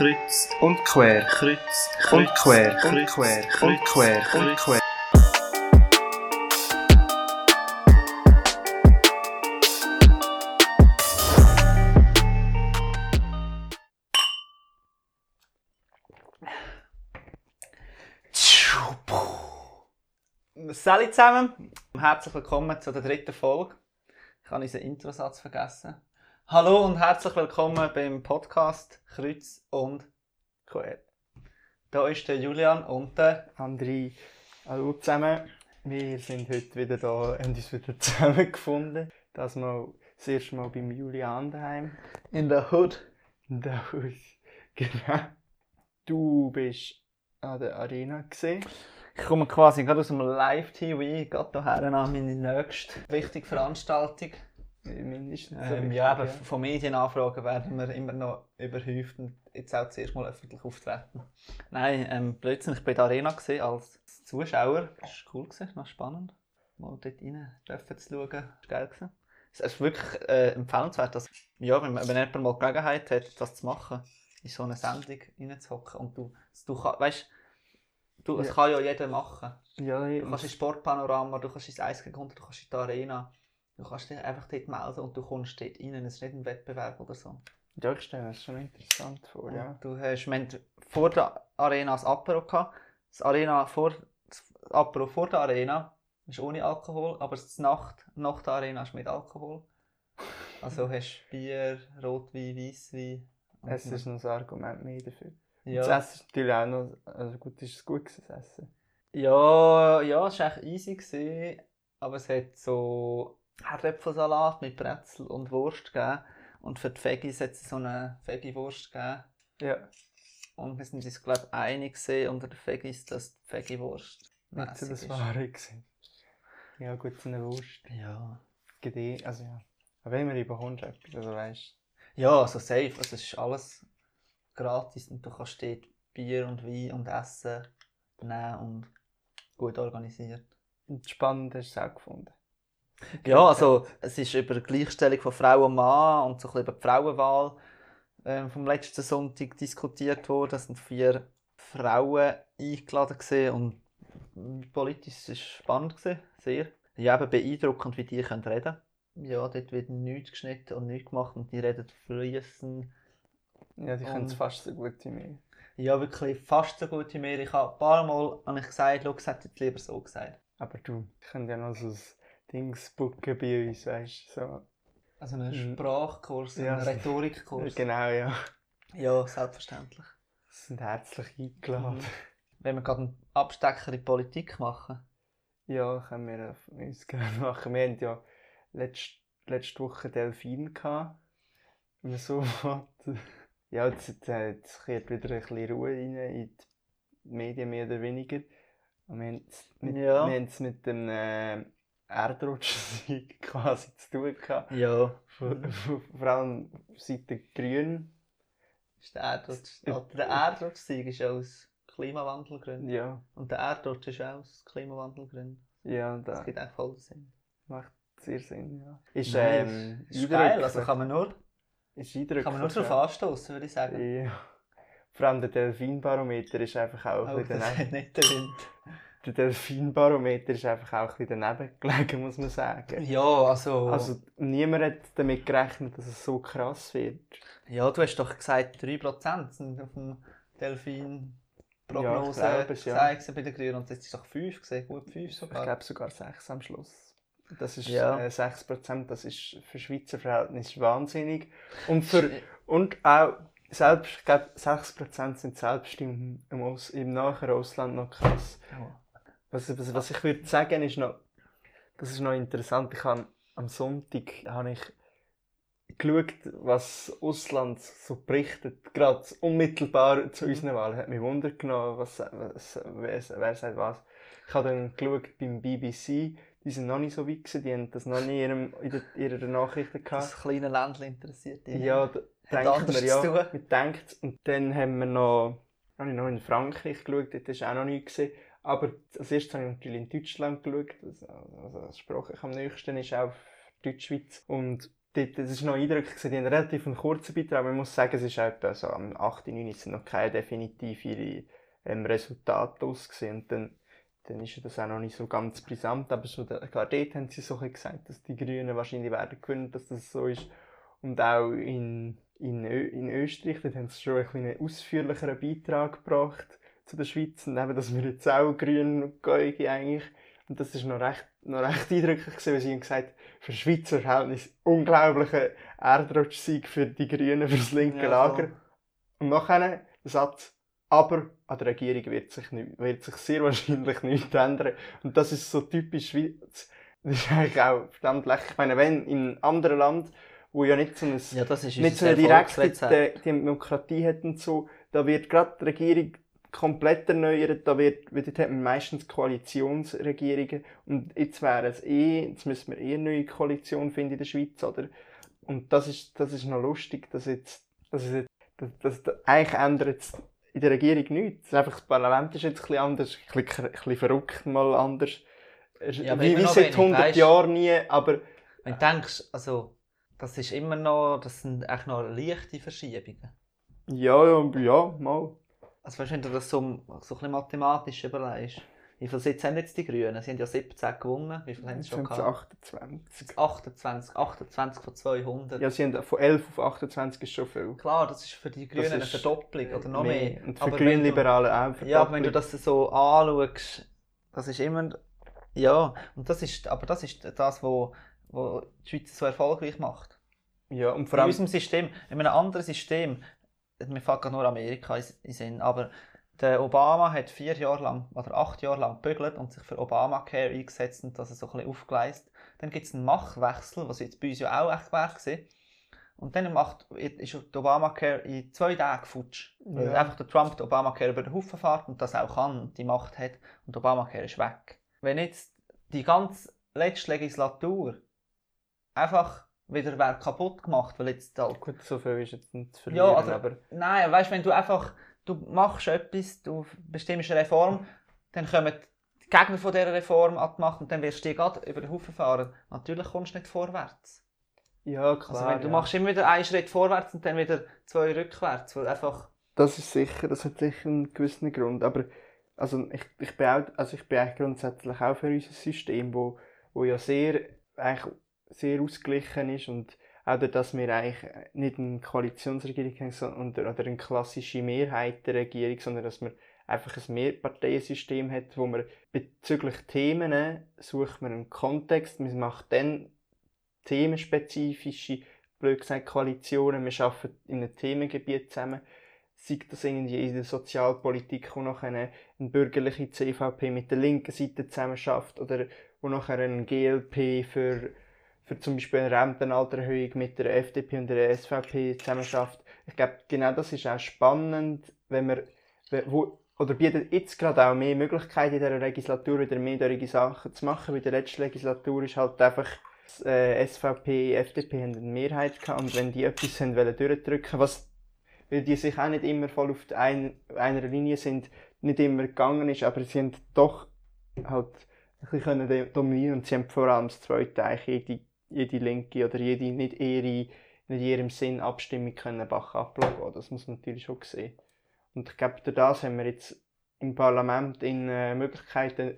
Kreuz und quer, Kreuz und quer, und quer, und quer, und quer. Salut zusammen, herzlich willkommen zu der dritten Folge. Ich habe unseren Introsatz vergessen. Hallo und herzlich willkommen beim Podcast Kreuz und Quer. Da ist der Julian und der André, hallo zusammen. Wir sind heute wieder da und uns wieder zusammengefunden. Das mal das erste Mal beim Julian daheim. in der Hood. In der Haus. Genau. Du bist an der Arena gesehen. Ich komme quasi gerade aus dem Live-TV, gerade hierher an meine nächste wichtige Veranstaltung. Mindestens. Ähm, ja, aber von Medienanfragen werden wir immer noch überhäuft und jetzt auch zuerst mal öffentlich auftreten. Nein, ähm, Blödsinn, ich war in der Arena gewesen, als Zuschauer. Das war cool, gewesen, noch spannend. Mal dort rein dürfen zu schauen. Das war geil. Gewesen. Es ist wirklich äh, empfehlenswert, dass, ja, wenn, wenn jemand mal Gelegenheit hat, das zu machen, in so eine Sendung reinzuhocken. Und du, du weißt, du, es Ja. kann ja jeder machen. Ja, Du kannst ins Sportpanorama, du kannst ins Eisgekunde, du kannst in die Arena. Du kannst dich einfach dort melden und du kommst dort rein. Es ist nicht ein Wettbewerb oder so. ja, ich stelle mir das schon interessant vor, ja. Du hast, wir hatten vor der Arena das Apero gehabt. Das, Arena vor, das Apero vor der Arena ist ohne Alkohol, aber das Nacht nach der Arena ist mit Alkohol. Also hast du Bier, Rotwein, Weisswein. Es ist noch ein Argument mehr dafür. ja. Das Essen ist natürlich auch noch, also gut, ist es gut gewesen, das Essen. Ja, ja, es war echt easy, gewesen, aber es hat so Herdäpfelsalat mit Brezel und Wurst gegeben. Und für die Veggies hat es so eine Veggie-Wurst gegeben. Ja, Und wir sind uns, glaube ich, einig unter den Veggies, dass die Veggie-Wurst nicht so das. Wahre gewesen. Ja, gut, so eine Wurst. Ja. Gede also ja. Aber wenn man bekommst etwas, also weißt Ja, also safe. Also es ist alles gratis und du kannst dort Bier und Wein und Essen nehmen und gut organisiert. Und spannend hast du es auch gefunden. Ja, also es ist über die Gleichstellung von Frau und Mann und so ein bisschen über die Frauenwahl ähm, vom letzten Sonntag diskutiert worden. Es sind vier Frauen eingeladen gewesen und politisch war es spannend gewesen, sehr. Ja, eben beeindruckend, wie die können reden. Ja, dort wird nichts geschnitten und nichts gemacht und die reden fließend. Ja, die können es fast so gut wie mir. Ja, wirklich fast so gut wie mir. Ich habe ein paar Mal habe ich gesagt, schau, es hätte lieber so gesagt. Aber du, ich kann ja noch so ein Dings booken bei uns, weißt du, so. Also einen Mhm. Sprachkurs, Ja. einen Rhetorikkurs. Genau, ja. Ja, selbstverständlich. Sie sind herzlich eingeladen. Mhm. Wenn wir gerade einen Abstecker in Politik machen. Ja, können wir uns gerne machen. Wir hatten ja letzte, letzte Woche Delfin gehabt. Wenn man so will. Ja, jetzt, jetzt, kehrt wieder ein bisschen Ruhe rein in die Medien, mehr oder weniger. Und wir haben es mit, Ja. mit dem äh, Erdrutschsieg quasi zu tun gehabt. Ja. Vor, allem seit den Grünen. Ist der Erdrutsch, oder der Erdrutschsieg ist ja aus Klimawandelgründen. Ja, Und der Erdrutsch ist auch aus Klimawandelgründen. ja, Das das gibt auch voll Sinn. macht sehr Sinn. Ja. Ist, ähm, ist geil. Also kann man nur, ist kann man nur ja. darauf anstoßen, würde ich sagen. Ja. Vor allem der Delfinbarometer ist einfach auch Oh, das hat nicht der Wind. Der Delfinbarometer ist einfach auch ein bisschen daneben gelegen, muss man sagen. Ja, also, Also niemand hat damit gerechnet, dass es so krass wird. Ja, du hast doch gesagt, 3% sind auf dem Delfin-Prognose Ja, ich glaube es, ja. gesagt bei den Grünen. Und jetzt ist doch 5 gesehen, gut 5 Ich sogar. glaube sogar 6 am Schluss. Das ist Ja. äh, 6%, das ist für Schweizer Verhältnisse wahnsinnig. Und, für, und auch selbst, ich glaube 6% sind selbst im, im, Aus, im nachher Ausland noch krass. Was, was, was ich würde sagen, ist noch, das ist noch interessant. Ich habe am Sonntag habe ich geschaut, was Ausland so berichtet, gerade unmittelbar zu unseren Wahlen. Hat mich Wunder genommen, was, was, wer, wer sagt was. Ich habe dann geschaut beim BBC, die sind noch nicht so weit gewesen, die haben das noch nie in, ihrem, in, der, in ihrer Nachrichten gehabt. Das kleine Ländchen interessiert dich. Ja, da denkt man ja. Man denkt, und dann haben wir noch, habe ich noch in Frankreich geschaut, dort ist auch noch nichts gesehen. Aber als erstes habe ich natürlich in Deutschland geschaut. Also, also das sprachlich am nächsten ist auch Deutschschweiz. Und das war noch eindrücklich, die haben einen relativ kurzen Beitrag, man muss sagen, es ist etwa so am 8., 9. sind noch keine definitiven ähm, Resultate ausgesehen und dann, dann ist das auch noch nicht so ganz brisant, aber so, klar, dort haben sie so gesagt, dass die Grünen wahrscheinlich werden gewinnen, dass das so ist und auch in, in, Ö in Österreich, dort haben sie schon ein einen ausführlicheren Beitrag gebracht zu der Schweiz und eben, dass wir jetzt auch grün gehen eigentlich und das ist noch recht, noch recht eindrücklich gewesen, weil sie haben gesagt, für Schweizer Verhältnis unglaublicher Erdrutschsieg für die Grünen, für das linke ja, Lager. So. Und nachher der Satz, aber an der Regierung wird sich, nicht, wird sich sehr wahrscheinlich nichts ändern. Und das ist so typisch Schweiz. Das ist eigentlich auch verdammt lächerlich. Ich meine, wenn in einem anderen Land, wo ja nicht so, ein, ja, nicht so eine direkte Demokratie hat und so, da wird gerade die Regierung komplett erneuert. Da wird, dort hat man meistens Koalitionsregierungen. Und jetzt wäre es eh, jetzt müssen wir eh eine neue Koalition finden in der Schweiz, oder? Und das ist, das ist noch lustig, dass jetzt, dass es jetzt, dass, dass, eigentlich ändert es in der Regierung nichts. Einfach das Parlament ist jetzt ein bisschen anders, ein bisschen, ein bisschen verrückt mal anders. Ja, wie, wie seit 100 weißt, Jahren nie, aber... Wenn du denkst, also, das ist immer noch, das sind echt noch leichte Verschiebungen. Ja, ja, ja, mal. Also weißt, wenn du das so, so ein mathematisch überlegst, wie viele Sitze haben jetzt die Grünen? Sie haben ja 17 gewonnen. Wie viele haben sie schon gehabt? 28. 28. 28 von 200. Ja, sie haben von 11 auf 28 ist schon viel. Klar, das ist für die Grünen eine Verdopplung oder noch mehr. mehr. Und für Grünliberale auch. Ja, aber wenn du das so anschaust, das ist immer. Ja, und das ist, aber das ist das, was wo die Schweiz so erfolgreich macht. Ja, und vor allem... In unserem System, in einem anderen System, mir fällt nur Amerika in Sinn, aber der Obama hat vier Jahre lang oder acht Jahre lang gebügelt und sich für Obamacare eingesetzt und das so ein bisschen aufgeleistet. Dann gibt es einen Machwechsel, was jetzt bei uns ja auch echt wäre Und dann macht, ist Obamacare in zwei Tagen futsch. Weil ja. einfach der Trump den Obamacare über den Haufen fährt und das auch kann und die Macht hat und Obamacare ist weg. Wenn jetzt die ganze letzte Legislatur einfach wieder wer kaputt gemacht, weil jetzt halt... Gut, so viel ist jetzt nicht zu verlieren, ja, also, aber... Nein, weißt wenn du einfach, du machst etwas, du bestimmst eine Reform, dann kommen die Gegner von dieser Reform an die Macht und dann wirst du die gerade über den Haufen fahren. Natürlich kommst du nicht vorwärts. Ja, klar. Also wenn, du ja. machst immer wieder einen Schritt vorwärts und dann wieder zwei rückwärts, weil einfach... Das ist sicher, das hat sicher einen gewissen Grund, aber also ich, ich, bin, auch, also ich bin eigentlich grundsätzlich auch für unser System, wo, wo ja sehr eigentlich sehr ausgeglichen ist und auch dadurch, dass wir eigentlich nicht eine Koalitionsregierung haben oder eine klassische Mehrheitenregierung, sondern dass man einfach ein Mehrparteiensystem hat, wo man bezüglich Themen sucht man einen Kontext, man macht dann themenspezifische, blöd gesagt, Koalitionen, wir arbeiten in einem Themengebiet zusammen, sei das irgendwie in der Sozialpolitik, wo eine, eine bürgerliche CVP mit der linken Seite zusammen schafft oder wo nachher ein GLP für für zum Beispiel eine Rentenaltererhöhung mit der FDP und der SVP zusammen. Ich glaube, genau das ist auch spannend, wenn man, wo, oder bietet jetzt gerade auch mehr Möglichkeiten in dieser Legislatur wieder mehr solche Sachen zu machen, weil der letzten Legislatur ist halt einfach äh, SVP, FDP haben eine Mehrheit gehabt und wenn die etwas haben wollen durchdrücken, was, weil die sich auch nicht immer voll auf ein, einer Linie sind, nicht immer gegangen ist, aber sie haben doch halt ein bisschen dominieren und sie haben vor allem das zweite eigentlich jede linke oder jede nicht ihre, nicht in ihrem Sinn Abstimmung können Bach ablassen Das muss man natürlich schon sehen. Und ich glaube, durch das haben wir jetzt im Parlament in äh, Möglichkeiten,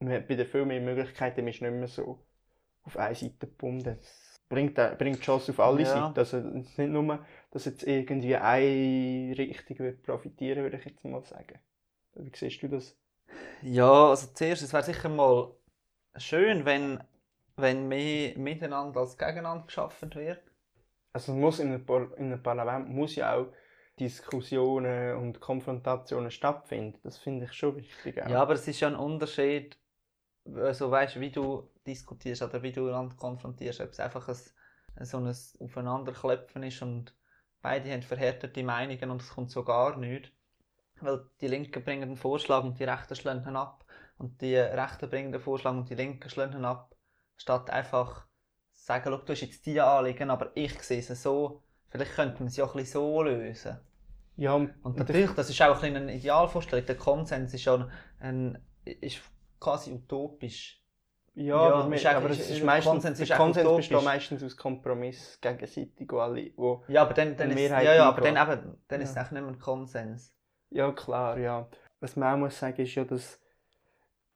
bei den viel mehr Möglichkeiten, ist nicht mehr so auf eine Seite gebunden. Das bringt, äh, bringt Chance auf alle ja. Seiten. Also nicht nur, dass jetzt irgendwie eine Richtung wird profitieren, würde ich jetzt mal sagen. Wie siehst du das? Ja, also zuerst, es wäre sicher mal schön, wenn wenn mehr miteinander als gegeneinander geschaffen wird? Also muss in einem, Par in einem Parlament muss ja auch Diskussionen und Konfrontationen stattfinden. Das finde ich schon wichtig. Auch. Ja, aber es ist ja ein Unterschied, also weißt, wie du diskutierst oder wie du einander konfrontierst. Ob es einfach ein, so ein Aufeinanderklepfen ist und beide haben verhärtete Meinungen und es kommt so gar nicht. Weil die Linken bringen einen Vorschlag und die Rechten schlagen ab. Und die Rechten bringen den Vorschlag und die Linken schlagen ab statt einfach zu sagen, du hast jetzt die Anliegen, aber ich sehe es so, vielleicht könnte man es auch ein bisschen so lösen. Ja, und natürlich, das ist auch ein eine Idealvorstellung. Der Konsens ist schon ein, ist quasi utopisch. Ja, Ja, aber, ist aber es ist- meistens, Konsens der ist Konsens utopisch. besteht meistens aus Kompromiss gegenseitig, wo alle, wo, Ja, aber dann, dann, Eine ist, Mehrheit ja, ja, aber dann, eben, dann ist es Ja. echt nicht mehr ein Konsens. ja klar, ja. Was man auch muss sagen, ist ja, dass,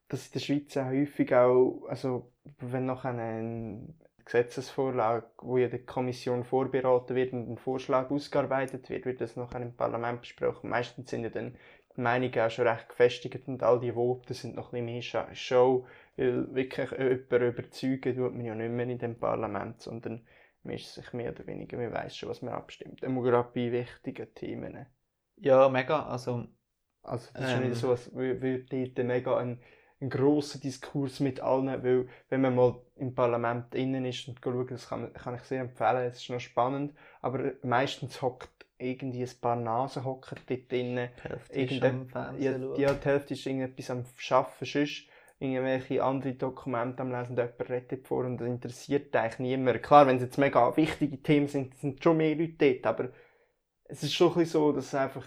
dass in der Schweiz auch häufig auch, also wenn noch eine Gesetzesvorlage, wo ja die Kommission vorberaten wird und ein Vorschlag ausgearbeitet wird, wird das nachher im Parlament besprochen. Meistens sind ja dann die Meinungen auch schon recht gefestigt und all die Voten sind noch ein bisschen mehr Show, weil wirklich jemanden überzeugen tut man ja nicht mehr in dem Parlament, sondern man ist sich mehr oder weniger, man weiß schon, was man abstimmt. Immer gerade bei wichtigen Themen. Ja, mega. Also, Also das ist Ähm. nicht so, als wür- würde dort mega ein, ein grosser Diskurs mit allen, weil wenn man mal im Parlament innen ist und schaut, das kann, kann ich sehr empfehlen, es ist noch spannend, aber meistens hockt irgendwie ein paar Nasen hocken dort drinnen. die Hälfte ist Irgende- am Ja, ja, die Hälfte ist irgendetwas am Arbeiten, sonst irgendwelche andere Dokumente am Lesen jemand redet vor und das interessiert eigentlich niemand. Klar, wenn es jetzt mega wichtige Themen sind, sind schon mehr Leute dort, aber es ist schon so, dass es einfach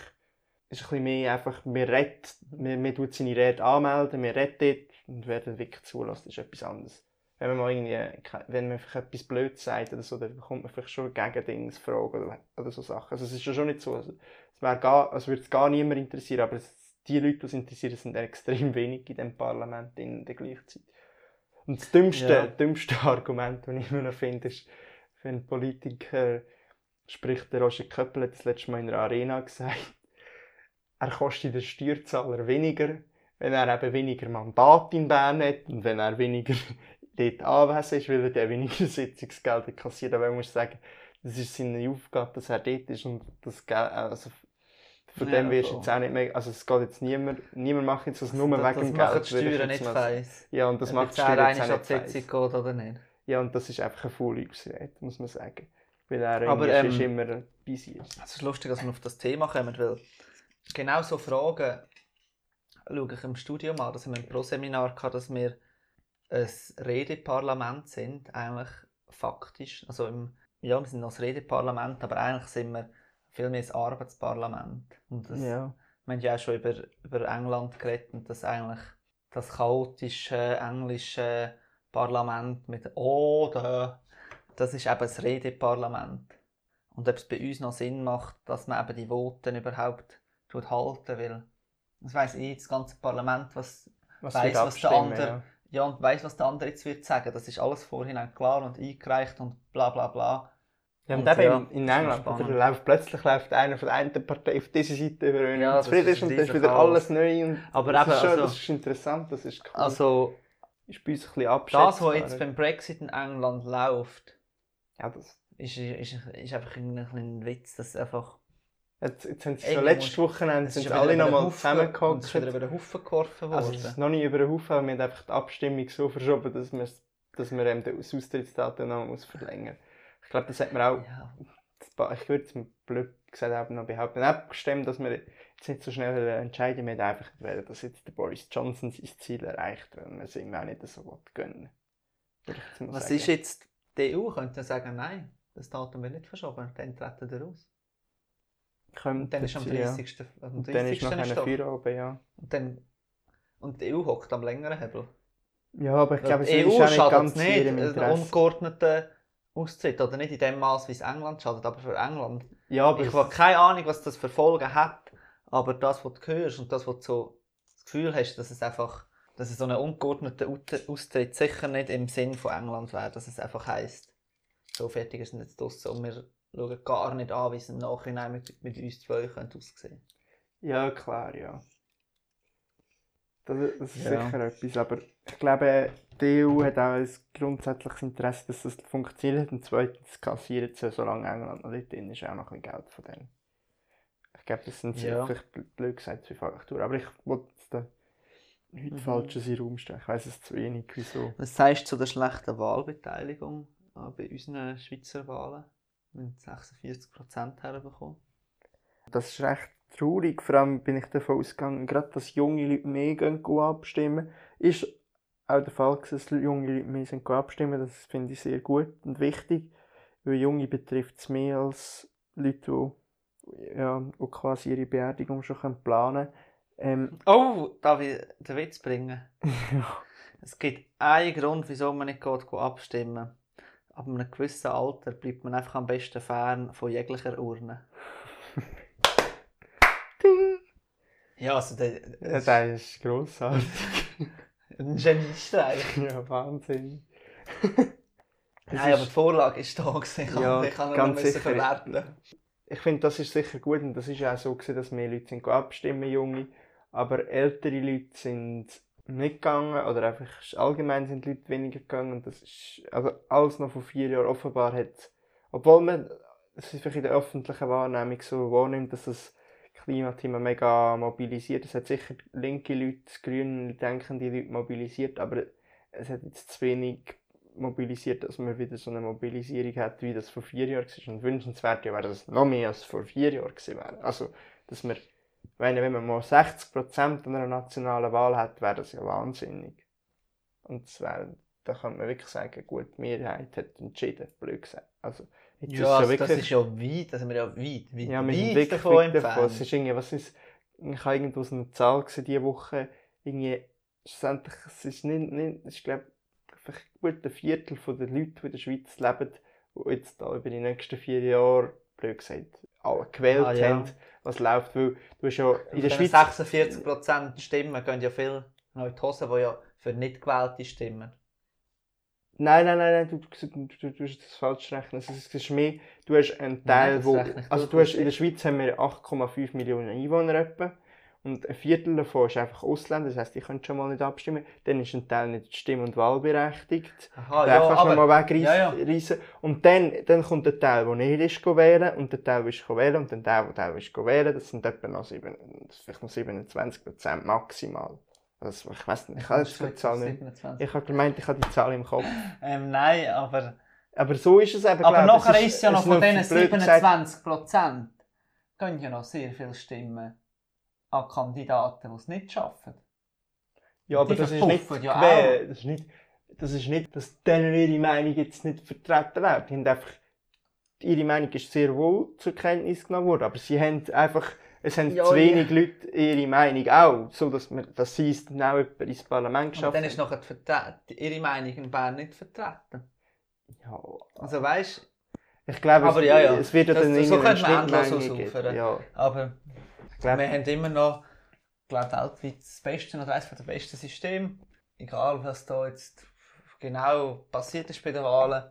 ist ein bisschen mehr einfach, man redet, man, man tut seine Rede anmelden, man redet und wer dann wirklich zulässt, ist etwas anderes. Wenn man mal irgendwie, wenn man einfach etwas Blödes sagt oder so, dann bekommt man vielleicht schon Gegendingsfragen oder, oder so Sachen. Also es ist ja schon nicht so, also, es wäre gar, also würde es gar niemand interessieren, aber es, die Leute, die es interessieren, sind extrem wenig in dem Parlament in der gleichen Und das dümmste, Ja. dümmste Argument, das ich immer noch finde, ist, wenn Politiker spricht, der Roger Köppel hat das letzte Mal in einer Arena gesagt, er kostet den Steuerzahler weniger, wenn er eben weniger Mandat in Bern hat und wenn er weniger dort anwesend ist, weil er dann weniger Sitzungsgelder kassiert. Aber man muss sagen, das ist seine Aufgabe, dass er dort ist und das Geld, also von Ja, dem wirst du jetzt auch nicht mehr, also es geht jetzt niemand, niemand macht jetzt das nur das, wegen das dem Geld. die würde ich Steuern nicht feiss. Ja, und das Ob macht die er Steuern jetzt auch die nicht Sitzung weiss. geht oder nicht. Ja, und das ist einfach eine Vorliebsrede, muss man sagen. Weil er Aber, irgendwie ist ähm, immer busy ist. Es ist lustig, dass wir auf das Thema kommen, weil genau so Fragen schaue ich im Studium an. Das haben wir im Pro-Seminar gehabt, dass wir ein Redeparlament sind, eigentlich faktisch. Also im, ja, wir sind noch ein Redeparlament, aber eigentlich sind wir viel mehr ein Arbeitsparlament. Und das, Ja. Wir haben ja auch schon über, über England geredet und das eigentlich das chaotische englische Parlament mit «Oh, da», das ist eben das Redeparlament. Und ob es bei uns noch Sinn macht, dass man eben die Voten überhaupt halten will. Das weiss ich, das ganze Parlament, was Was wird was der andere- ja. ja, und weiss, was der andere jetzt wird sagen. Das ist alles vorhinein klar und eingereicht und bla bla bla. Ja, und, Und eben ja, in, England läuft, plötzlich läuft einer von der einen Partei auf diese Seite über und Ja, das zufrieden ist und dann ist wieder alles neu. Und Aber das, eben, ist schon, also- das ist interessant, das ist cool. Also, ist bei uns ein bisschen das, was jetzt beim Brexit in England läuft, ja, das, ist, ist, ist einfach ein, ein Witz, dass einfach... jetzt, jetzt haben sie schon letztes Wochenende sind alle nochmal zusammengehockt. Es ist wieder über den Haufen geworfen worden. Also es ist noch nicht über den Haufen, aber wir haben einfach die Abstimmung so verschoben, dass wir, dass wir ähm, das Austrittsdatum noch muss verlängern Ich glaube, das hat man auch, ja. ich würde es blöd gesagt auch noch behaupten, abgestimmt, dass wir jetzt nicht so schnell entscheiden, wir haben einfach wollen, dass jetzt der Boris Johnson sein Ziel erreicht, weil wir es ihm auch nicht so gönnen. Was sagen. ist jetzt die EU? Könnte sagen, nein, das Datum wird nicht verschoben, dann treten wir raus. Und dann ist am sein, ja. 30. Am Und 30. dann ist noch eine. Feierabend, ja. Und, dann, und die EU hockt am längeren Hebel. Ja, aber ich glaube, es ist EU auch nicht ganz nicht, in ihrem einen Interesse. ungeordneten Austritt. Oder nicht in dem Maß, wie es England schadet, aber für England. Ja, aber Ich habe keine Ahnung, was das für Folgen hat, aber das, was du hörst und das, was du so das Gefühl hast, dass es einfach, dass es so ein ungeordneter Out- Austritt sicher nicht im Sinn von England wäre, dass es einfach heisst, so fertig ist es jetzt draussen und wir schauen gar nicht an, wie es im Nachhinein mit, mit uns zwei könnte aussehen Ja, klar, ja. Das, das ist Ja. sicher etwas, aber ich glaube, die EU hat auch ein grundsätzliches Interesse, dass das funktioniert und zweitens kassiert sie, solange England noch nicht drin ist, auch noch ein bisschen Geld von denen. Ich glaube, das sind Ja. vielleicht bl- blöd gesagt zwei Faktoren, aber ich wollte da nichts Mhm. Falsches in den Raum stellen. Ich weiss es zu wenig, wieso. Was sagst du zu der schlechten Wahlbeteiligung äh, bei unseren Schweizer Wahlen? Haben 46% herbekommen. Das ist recht traurig. Vor allem bin ich davon ausgegangen, gerade dass junge Leute mehr gehen, gehen abstimmen. Ist auch der Fall, dass junge Leute mehr sind abstimmen. Das finde ich sehr gut und wichtig. Weil Junge betrifft es mehr als Leute, die, ja, die quasi ihre Beerdigung schon planen können. Ähm, Oh, darf ich den Witz bringen? Es gibt einen Grund, wieso man nicht geht abstimmen Ab einem gewissen Alter bleibt man einfach am besten fern von jeglicher Urne. Ja, also der, Ja, der ist grossartig. ein Geniestreich. ja, Wahnsinn. Nein, aber die Vorlage ist da gewesen. Ich Ja, kann, noch müssen sicher. verwerten. Ich finde, das ist sicher gut und das ist auch so gewesen, dass mehr Leute sind abstimmen, junge. Aber ältere Leute sind nicht gegangen oder einfach allgemein sind die Leute weniger gegangen und das ist also alles noch vor vier Jahren offenbar hat, obwohl man es vielleicht in der öffentlichen Wahrnehmung so wahrnimmt, dass das Klimathema mega mobilisiert. Es hat sicher linke Leute, grüne denkende Leute mobilisiert, aber es hat jetzt zu wenig mobilisiert, dass man wieder so eine Mobilisierung hat, wie das vor vier Jahren war. Und wünschenswert wäre, dass es noch mehr als vor vier Jahren gewesen wäre. Also, dass man, wenn, wenn man mal 60% an einer nationalen Wahl hat, wäre das ja wahnsinnig. Und wäre, da kann man wirklich sagen, gut, die Mehrheit hat entschieden, blöd gesagt. Also, jetzt ist Ja, also das ist ja weit, sind wir ja weit, weit, ja, wir weit wirklich weit davon. entfernt. Es ist irgendwie, was ist, ich habe irgendwo so eine Zahl gesehen diese Woche, irgendwie, schlussendlich, es ist nicht, nicht ich glaube, vielleicht gut ein Viertel von den Leuten, die in der Schweiz leben, die jetzt da über die nächsten vier Jahre, blöd gesagt, alle gewählt Ah, ja. haben, was läuft, weil du hast ja in der Schweiz... 46% Stimmen gehen ja viel in die Hose, die ja für nicht gewählte stimmen. Nein, nein, nein, nein, du, du, du, du tust das falsch rechnen. Es ist, es ist mehr, du hast einen Teil, das wo, also du hast, in der Schweiz haben wir 8,5 Millionen Einwohner etwa. Und ein Viertel davon ist einfach Ausländer, das heisst, die können schon mal nicht abstimmen. Dann ist ein Teil nicht stimm- und wahlberechtigt. Aha, den kannst du noch mal wegreissen. ja, ja. Und dann, dann kommt der Teil, der nicht ist wählen und der Teil, der ist wählen und dann der, der Teil ist wählen. Das sind etwa noch, sieben, vielleicht noch 27% maximal. Also, ich weiß nicht, ich habe die Zahl nicht. 27. Ich habe gemeint, ich habe die Zahl im Kopf. Ähm, nein, aber, Aber so ist es eben, aber nachher ist es ja noch von diesen blöd gesagt- 27% gehen ja noch sehr viele Stimmen an Kandidaten, die es nicht schaffen. Ja, aber das ist nicht ja. Das ist nicht, das ist nicht, dass denen ihre Meinung jetzt nicht vertreten wird. Die haben einfach, ihre Meinung ist sehr wohl zur Kenntnis genommen worden, aber sie haben einfach, es haben Ja, zu ja. wenig Leute ihre Meinung auch, so dass, wir, dass sie es dann auch jemand ins Parlament Und geschafft dann ist haben. nachher die ihre Meinung in Bern nicht vertreten. Ja, Also weißt ich glaube, Aber es, ja, ja. es wird ja Das- dann so irgendeine könnte man endlos ausufern. Ja, aber ich glaube, wir haben immer noch, glaube weltweit das beste oder eines der besten Systeme. Egal, was da jetzt genau passiert ist bei den Wahlen.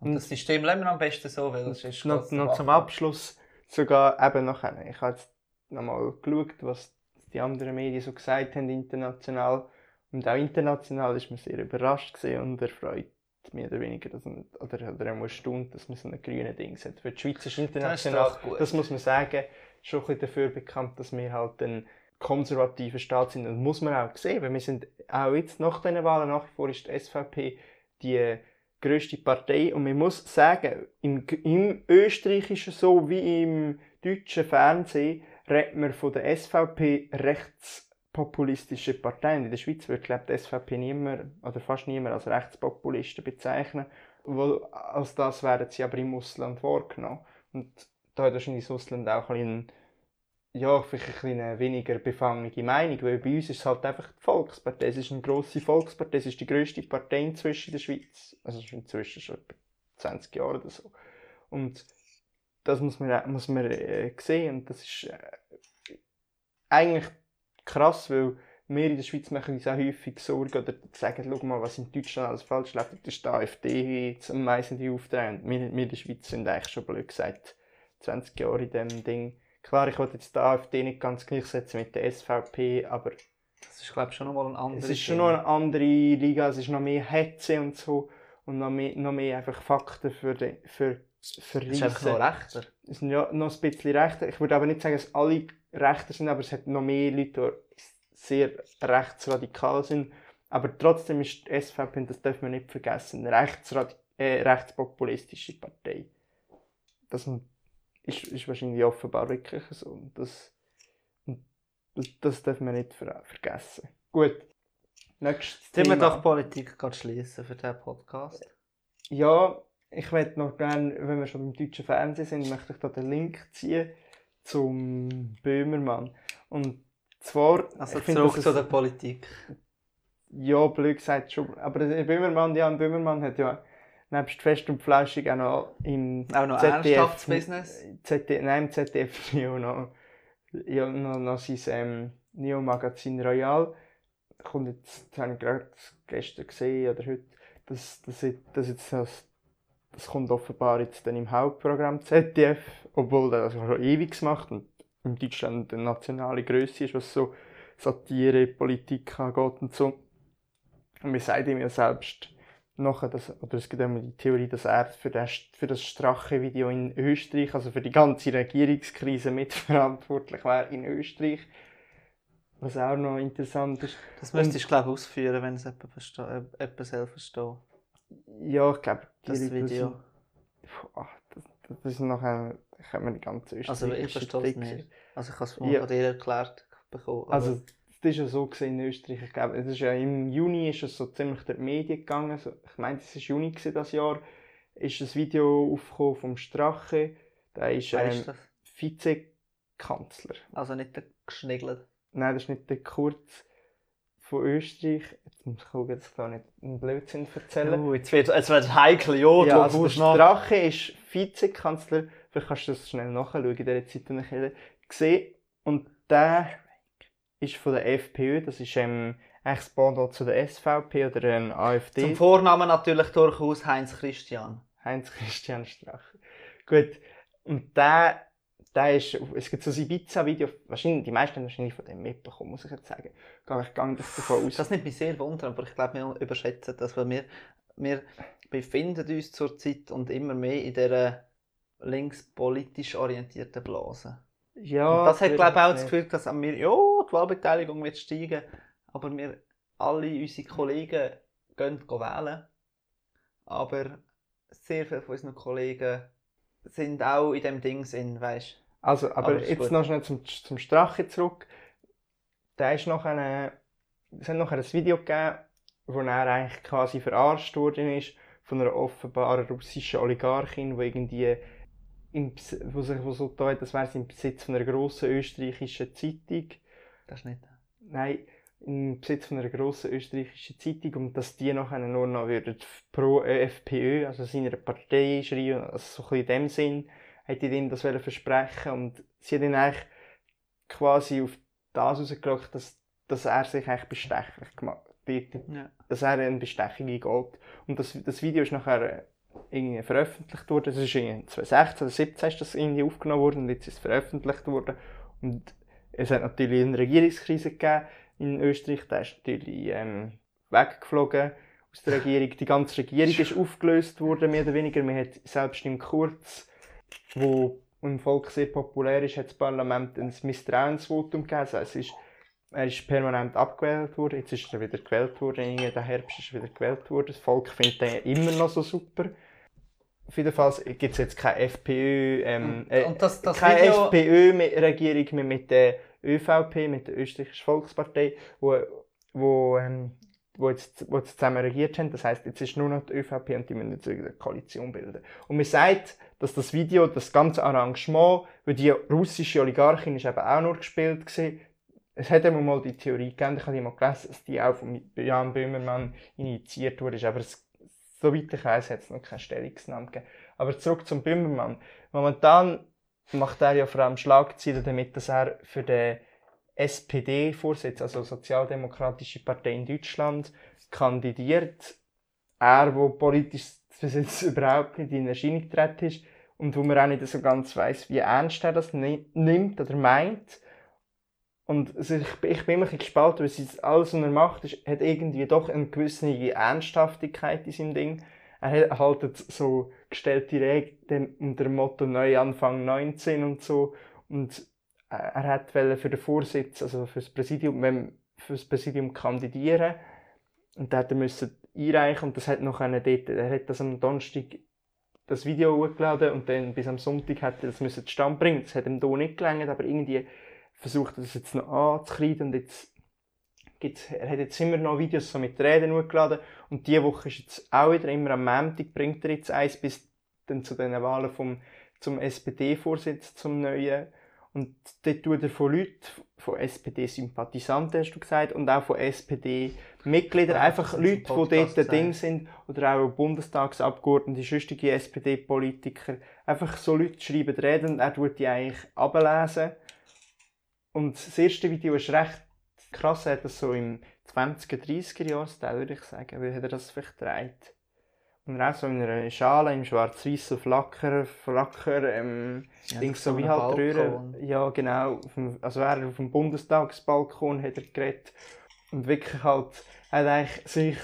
Und Und- das System leben wir am besten so, weil es ist noch, noch zum. Abschluss sogar eben nachher. Ich habe jetzt nochmal geschaut, was die anderen Medien so gesagt haben international. Und auch international ist man sehr überrascht und erfreut mehr oder weniger, dass man, oder, oder auch erstaunt, dass man so einen grünen Ding hat. Für die Schweiz ist international, doch gut. das muss man sagen, schon ein bisschen dafür bekannt, dass wir halt ein konservativer Staat sind. Und muss man auch sehen, weil wir sind auch jetzt nach diesen Wahlen nach wie vor ist die SVP die grösste Partei und man muss sagen, im, im österreichischen so wie im deutschen Fernsehen redet man von der SVP rechtspopulistische Partei. Und in der Schweiz wird glaube ich, die SVP niemand oder fast niemand als Rechtspopulisten bezeichnen, als das werden sie aber im Ausland vorgenommen. Und da hat wahrscheinlich das Ausland auch ein ja, vielleicht eine weniger befangene Meinung, weil bei uns ist es halt einfach die Volkspartei. Es ist eine grosse Volkspartei, es ist die grösste Partei inzwischen in der Schweiz. Also inzwischen schon etwa 20 Jahre oder so. Und das muss man, muss man äh, sehen und das ist äh, eigentlich krass, weil wir in der Schweiz machen uns auch häufig Sorgen oder sagen, schau mal, was in Deutschland alles falsch läuft, das ist die AfD am meisten die aufdrehen. Und wir, wir in der Schweiz sind eigentlich schon blöd gesagt 20 Jahre in diesem Ding. Klar, ich wollte jetzt die AfD nicht ganz gleichsetzen mit der SVP, aber Das ist, glaube ich, schon nochmal ein anderes es ist schon noch eine andere Liga, es ist noch mehr Hetze und so und noch mehr, noch mehr einfach Fakten für, die, für, für Es ist einfach noch rechter. Es sind ja noch ein bisschen rechter. Ich würde aber nicht sagen, dass alle rechter sind, aber es hat noch mehr Leute, die sehr rechtsradikal sind. Aber trotzdem ist die SVP, und das darf man nicht vergessen, eine äh, rechtspopulistische Partei. Das ist, ist wahrscheinlich offenbar wirklich so. Und das, das, darf man nicht ver vergessen. Gut. Nächstes wir Thema. doch Politik gerade schließen für diesen Podcast. Ja, ich möchte noch gerne, wenn wir schon im deutschen Fernsehen sind, möchte ich da den Link ziehen zum Böhmermann. Und zwar, Also ich finde, zurück dass zu der Politik. ja, blöd gesagt schon. Aber der Böhmermann, Jan Böhmermann hat ja nebst Fest und Flauschig auch noch im Auch noch ZDF? ZDF, nein, im ZDF ja noch, ja, noch, noch sein ähm, Neo-Magazin Royal. Kommt jetzt, das habe ich gerade gestern gesehen oder heute, dass, jetzt- dass jetzt das, das kommt offenbar jetzt dann im Hauptprogramm ZDF, obwohl das schon ewig macht und in Deutschland eine nationale Größe ist, was so Satire, Politik angeht und so. Und wir sagen ihm ja selbst nachher, dass, oder es gibt immer die Theorie, dass er für das, für das Strache-Video in Österreich, also für die ganze Regierungskrise mitverantwortlich wäre in Österreich. Was auch noch interessant ist. Das müsstest du, glaube ich, ausführen, wenn es jemand, verste äh, jemand selber versteht. Ja, ich glaube, Das Video. Puh, das, das ist nachher, habe mir die ganze Also ich verstehe es nicht. Also ich habe es Ja. von dir erklärt bekommen. Also, das ist ja so in Österreich. Ich glaube, es ist ja im Juni ist es so ziemlich durch die Medien gegangen. So, ich meine, es war Juni gewesen, das Jahr. Ist ein Video aufgekommen vom Strache. Der ist ähm, ist das? Vizekanzler. Also nicht der geschniggelt. Nein, das ist nicht der Kurz von Österreich. Jetzt muss ich schauen, dass ich da nicht einen Blödsinn erzähle. Oh, jetzt wird es wird heikel, ja, ja, du also der. Strache ist Vizekanzler. Vielleicht kannst du das schnell nachschauen in dieser Zeit, die ich gesehen Und der ist von der FPÖ, das ist ähm, eigentlich das Pendant zu der SVP oder ähm, AfD. Zum Vornamen natürlich durchaus Heinz Christian. Heinz Christian Strache. Gut. Und der, der ist, es gibt so ein Ibiza-Video, wahrscheinlich, die meisten haben wahrscheinlich von dem mitbekommen, muss ich jetzt sagen. Gehe ich gehe das davon aus. Das nimmt mich sehr wunder, aber ich glaube, wir überschätzen das, weil wir, wir befinden uns zurzeit und immer mehr in dieser linkspolitisch orientierten Blase. ja, und das hat, glaube ich, auch das. Gefühl, dass an mir, ja, die Wahlbeteiligung wird steigen, aber wir, alle unsere Kollegen gehen wählen, aber sehr viele von unseren Kollegen sind auch in dem Ding sind, weißt Also, aber, Aber jetzt gut. noch schnell zum, zum Strache zurück. Da ist noch eine, es hat noch ein Video gegeben, wo er eigentlich quasi verarscht worden ist von einer offenbaren russischen Oligarchin, die irgendwie im, wo sich wo so tut, das wäre im Besitz von einer grossen österreichischen Zeitung. Das ist nicht. Nein, im Besitz von einer grossen österreichischen Zeitung und dass die nachher nur noch würden pro FPÖ, also seiner Partei schreiben, also so ein bisschen in dem Sinn, hätte ich ihm das versprechen und sie hat ihn eigentlich quasi auf das rausgelockt, dass, dass er sich eigentlich bestechlich gemacht wird, Ja. dass er eine Bestechung eingeht. Und das, das Video ist nachher äh, irgendwie veröffentlicht worden, das ist irgendwie 2016 oder 2017 ist das irgendwie aufgenommen worden und jetzt ist es veröffentlicht worden und es hat natürlich eine Regierungskrise gegeben in Österreich, der ist natürlich ähm, weggeflogen aus der Regierung. Die ganze Regierung ist aufgelöst worden, mehr oder weniger. Man hat selbst im Kurz, wo im Volk sehr populär ist, hat das Parlament ein Misstrauensvotum gegeben. Also es ist, er ist permanent abgewählt worden, jetzt ist er wieder gewählt worden, irgendwie der Herbst ist er wieder gewählt worden. Das Volk findet den immer noch so super. Auf jeden Fall gibt es jetzt keine FPÖ, ähm, äh, das, das keine Video... FPÖ-Regierung mehr mit der ÖVP, mit der Österreichischen Volkspartei, wo, wo, ähm, wo, jetzt, wo jetzt zusammen regiert haben. Das heisst, jetzt ist nur noch die ÖVP und die müssen jetzt eine Koalition bilden. Und man sagt, dass das Video, das ganze Arrangement, weil die russische Oligarchin ist eben auch nur gespielt gewesen, es hat immer mal die Theorie gegeben, ich habe die mal gelesen, dass die auch von Jan Böhmermann initiiert wurde, aber es, soweit ich weiß, hat es noch keine Stellungnahme gegeben. Aber zurück zum Böhmermann. Momentan macht er ja vor allem Schlagzeilen damit, dass er für den SPD-Vorsitz, also Sozialdemokratische Partei in Deutschland, kandidiert. Er, wo politisch bis jetzt überhaupt nicht in Erscheinung getreten ist und wo man auch nicht so ganz weiß, wie ernst er das ni- nimmt oder meint. Und also ich, bin- ich bin immer gespalten, weil es alles, was er macht, ist, hat irgendwie doch eine gewisse Ernsthaftigkeit in seinem Ding. Er haltet so gestellte Regeln unter dem Motto Neuanfang 19 und so. Und äh, er hat für den Vorsitz, also für das Präsidium, wenn, für das Präsidium kandidieren. Und da hat er einreichen und das hat noch eine dort, er hat das am Donnerstag das Video hochgeladen und dann bis am Sonntag hat er das müssen bringen. Das hat ihm hier nicht gelangt, aber irgendwie versucht er das jetzt noch anzukreiden und jetzt gibt's, er hat jetzt immer noch Videos so mit Reden hochgeladen und diese Woche ist jetzt auch wieder, immer am Montag bringt er jetzt eins bis dann zu den Wahlen vom, zum SPD-Vorsitz, zum neuen. Und dort tut er von Leuten, von SPD-Sympathisanten, hast du gesagt, und auch von SPD-Mitgliedern, ja, einfach Leute, die dort Ding sind, oder auch Bundestagsabgeordnete, sonstige SPD-Politiker, einfach so Leute schreiben Reden und er tut die eigentlich ablesen. Und das erste Video ist recht krass, er hat das so im 20er, 30er Jahr würde ich sagen, wie hat er das vielleicht gedreht. Und auch so in einer Schale, im schwarz-weiß, so Flacker, Flacker, ähm, ja, Dings so wie halt Röhren. Ja, genau. Also er auf dem Bundestagsbalkon hat er geredet. Und wirklich halt, hat eigentlich sich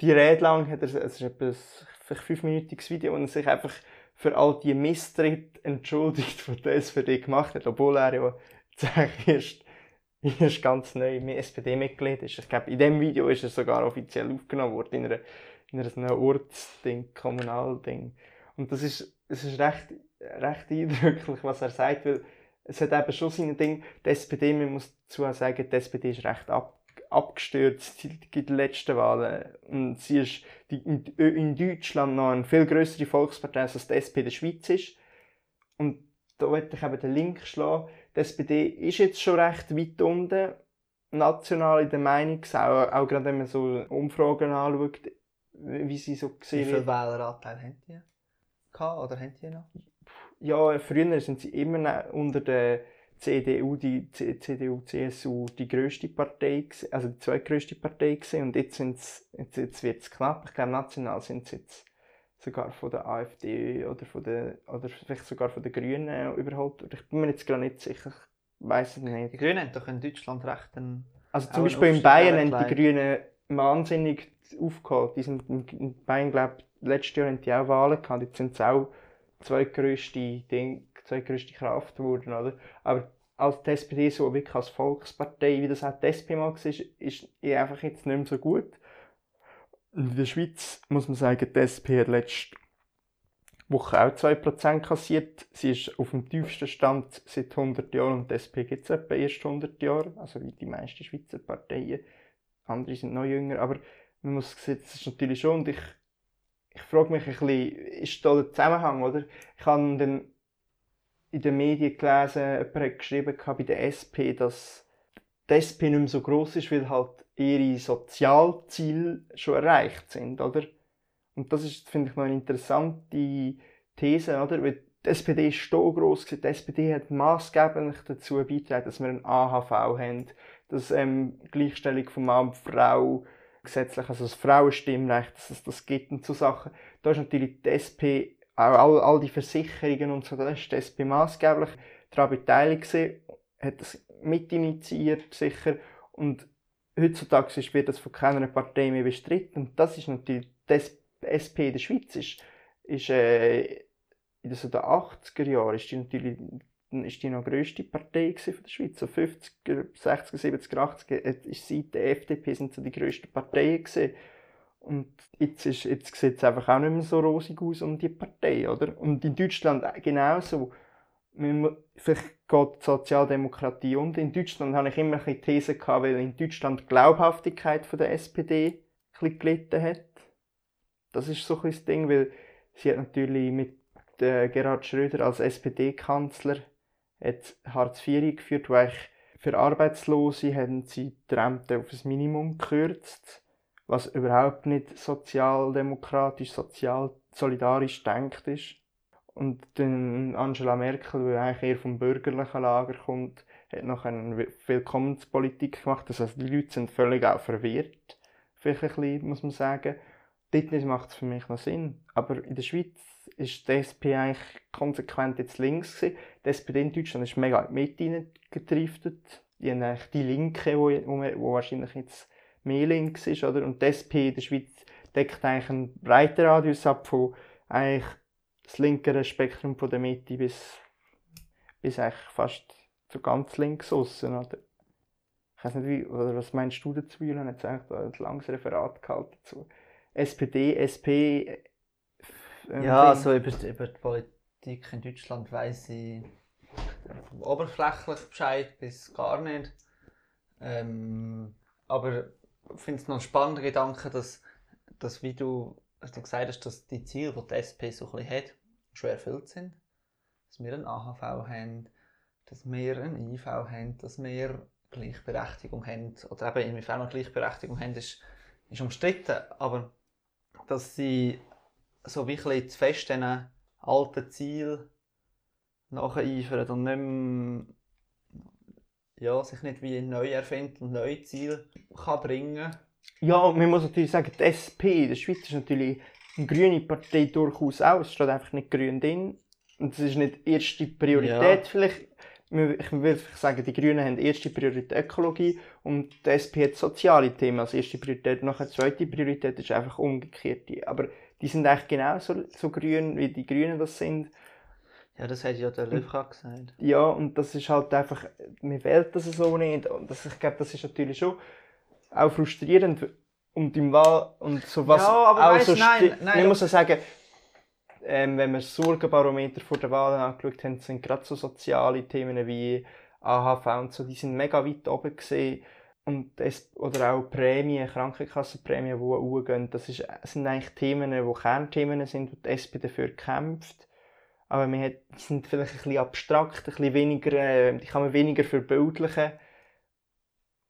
die Rede lang, hat er, es ist etwa ein fünfminütiges Video, und er sich einfach für all die Misstritte entschuldigt, die der SPD gemacht hat, obwohl er ja erst, erst ganz neu SPD-Mitglied ist. Ich glaube, in dem Video ist er sogar offiziell aufgenommen worden, in einer in einem Ortsding, Kommunalding. Und das ist, es ist recht, recht eindrücklich, was er sagt, weil es hat eben schon seine Ding. Die SPD, man muss dazu sagen, die SPD ist recht ab, abgestürzt in den letzten Wahlen. Und sie ist die, in, in Deutschland noch eine viel größere Volkspartei, als die SP in der Schweiz ist. Und da wollte ich eben den Link schlagen. Die SPD ist jetzt schon recht weit unten, national in der Meinung, auch, auch gerade wenn man so Umfragen anschaut, wie sie so gesehen Wie viel Wähleranteil haben die gehabt, oder haben die noch? Ja, früher sind sie immer unter der CDU, die CDU, CSU die grösste Partei, also die zweitgrößte Partei gewesen. und jetzt, jetzt, jetzt wird es knapp. Ich glaube, national sind sie jetzt sogar von der AfD oder, von der, oder vielleicht sogar von den Grünen überholt. Ich bin mir jetzt gar nicht sicher, ich weiß es nicht. Die Grünen haben doch in Deutschland recht einen, Also zum Beispiel in Bayern haben die Grünen wahnsinnig aufgeholt. Die sind in Bayern, glaube letztes Jahr haben die auch Wahlen gehabt. Jetzt sind es auch zwei grösste Ding, zwei grösste Kraft geworden, oder? Aber als die SPD so wirklich als Volkspartei, wie das auch die SP mal war, ist, ist einfach jetzt nicht mehr so gut. In der Schweiz muss man sagen, die SP hat letzte Woche auch 2% kassiert. Sie ist auf dem tiefsten Stand seit 100 Jahren und die SP gibt es etwa erst 100 Jahre, also wie die meisten Schweizer Parteien. Andere sind noch jünger, aber man muss sehen, das ist natürlich schon, und ich, ich frage mich ein bisschen, ist da der Zusammenhang, oder? Ich habe dann in den Medien gelesen, jemand hat geschrieben bei der SP, dass die SP nicht mehr so groß ist, weil halt ihre Sozialziele schon erreicht sind, oder? Und das ist, finde ich, noch eine interessante These, oder? Weil die SPD ist so gross, die SPD hat maßgeblich dazu beigetragen, dass wir ein AHV haben, dass ähm, Gleichstellung von Mann und Frau gesetzlich, also das Frauenstimmrecht, dass es das gibt und so Sachen. Da ist natürlich die SP, auch all, all die Versicherungen und so, da ist die SP maßgeblich daran beteiligt gewesen, hat das mitinitiiert, sicher, und heutzutage wird das von keiner Partei mehr bestritten. Und das ist natürlich, die SP in der Schweiz ist, ist äh, in den 80er Jahren ist die natürlich ist die noch grösste Partei von der Schweiz. So 50, 60, 70, 80 ist seit der FDP sind so die grössten Parteien gewesen. Und jetzt, ist, jetzt sieht es einfach auch nicht mehr so rosig aus um die Partei, oder? Und in Deutschland genauso. Vielleicht geht Sozialdemokratie und in Deutschland habe ich immer ein These gehabt, weil in Deutschland die Glaubhaftigkeit von der SPD ein gelitten hat. Das ist so ein das Ding, weil sie hat natürlich mit äh, Gerhard Schröder als SPD-Kanzler Hartz IV eingeführt, wo für Arbeitslose haben sie die Rente auf das Minimum gekürzt, was überhaupt nicht sozialdemokratisch, sozial solidarisch denkt ist. Und dann Angela Merkel, die eigentlich eher vom bürgerlichen Lager kommt, hat noch eine Willkommenspolitik gemacht. Das heißt, die Leute sind völlig auch verwirrt, vielleicht ein bisschen, muss man sagen. Dort macht es für mich noch Sinn. Aber in der Schweiz ist die SP eigentlich konsequent jetzt links gewesen. Die SPD in Deutschland ist mega in die Mitte. Die haben eigentlich die Linke, wo wahrscheinlich jetzt mehr links ist, oder? Und die SP in der Schweiz deckt eigentlich einen breiten Radius ab von eigentlich das linkere Spektrum von der Mitte bis, bis eigentlich fast so ganz links außen, oder? Ich weiß nicht, wie, oder was meinst du dazu, Julian? Jetzt eigentlich ein langes Referat gehalten zu SPD, SP, ähm, ja, Ding. also über, über die Politik in Deutschland weiß ich oberflächlich Bescheid bis gar nicht. Ähm, aber ich finde es noch ein spannender Gedanke, dass, dass wie du, als du gesagt hast, dass die Ziele, die die SP so ein bisschen hat, schon erfüllt sind. Dass wir ein AHV haben, dass wir eine IV haben, dass wir Gleichberechtigung haben, oder eben inwiefern wir Gleichberechtigung haben, ist, ist umstritten, aber dass sie so wirklich zu fest diesen alten Ziel nacheifern und nicht mehr, ja, sich nicht wie neu erfinden und neue Ziele kann bringen Ja, man muss natürlich sagen, die SP in der Schweiz ist natürlich eine grüne Partei durchaus auch. Es steht einfach nicht grün drin. Und das ist nicht erste Priorität Ja. vielleicht. Ich will vielleicht sagen, die Grünen haben erste Priorität Ökologie und die SP hat soziale Themen als erste Priorität. Und nachher zweite Priorität ist einfach umgekehrt. Aber die sind eigentlich genauso so grün, wie die Grünen das sind. Ja, das hat ja der Löfka gesagt. Ja, und das ist halt einfach, man wählt das so nicht. Und das, ich glaube, das ist natürlich schon auch frustrierend. Und im Wahl, und so was Ja, aber auch weißt, so nein, nein, Man muss ja sagen, ähm, wenn wir das Sorgenbarometer vor der Wahl angeschaut haben, sind gerade so soziale Themen wie AHV und so, die sind mega weit oben gesehen. Und das, oder auch Prämien, Krankenkassenprämien, die hochgehen, das ist, sind eigentlich Themen, die Kernthemen sind, wo die SP dafür kämpft. Aber man hat, die sind vielleicht ein bisschen abstrakt, ein bisschen weniger, äh, die kann man weniger verbildlichen.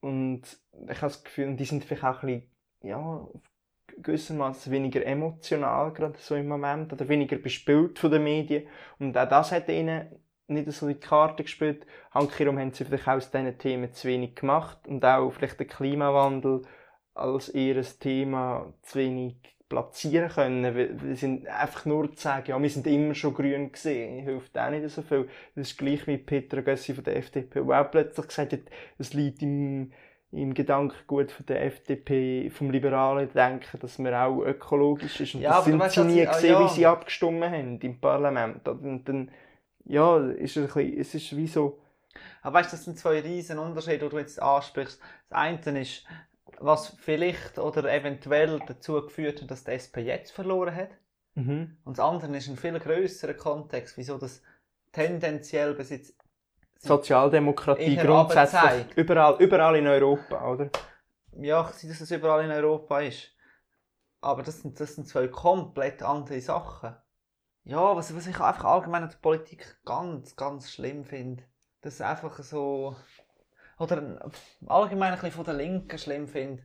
Und ich habe das Gefühl, die sind vielleicht auch ein bisschen, ja, gewissermaßen weniger emotional, gerade so im Moment, oder weniger bespielt von den Medien. Und auch das hat ihnen nicht so die Karte gespielt. Handkehrum haben sie vielleicht auch aus diesen Themen zu wenig gemacht und auch vielleicht den Klimawandel als ihr Thema zu wenig platzieren können. Sie sind einfach nur zu sagen, ja, wir sind immer schon grün gesehen, hilft auch nicht so viel. Das ist gleich wie Petra Gössi von der FDP, der auch plötzlich gesagt hat, es liegt im, im Gedankengut von der FDP, vom liberalen Denken, dass man auch ökologisch ist. Und Ja, das sind weißt, sie nie ah, gesehen, ja. wie sie abgestimmt haben im Parlament. Und dann, ja, ist es, ein bisschen, es ist wie so, Aber weißt du, das sind zwei riesen Unterschiede, die du jetzt ansprichst. Das eine ist, was vielleicht oder eventuell dazu geführt hat, dass die SP jetzt verloren hat. mhm. Und das andere ist ein viel grösserer Kontext, wieso das tendenziell bis jetzt Sozialdemokratie grundsätzlich überall, überall in Europa, oder? ja, ich sehe, dass es überall in Europa ist. Aber das sind, das sind zwei komplett andere Sachen. Ja, was, was ich einfach allgemein an der Politik ganz, ganz schlimm finde, dass es einfach so. Oder allgemein ein bisschen von der Linken schlimm finde,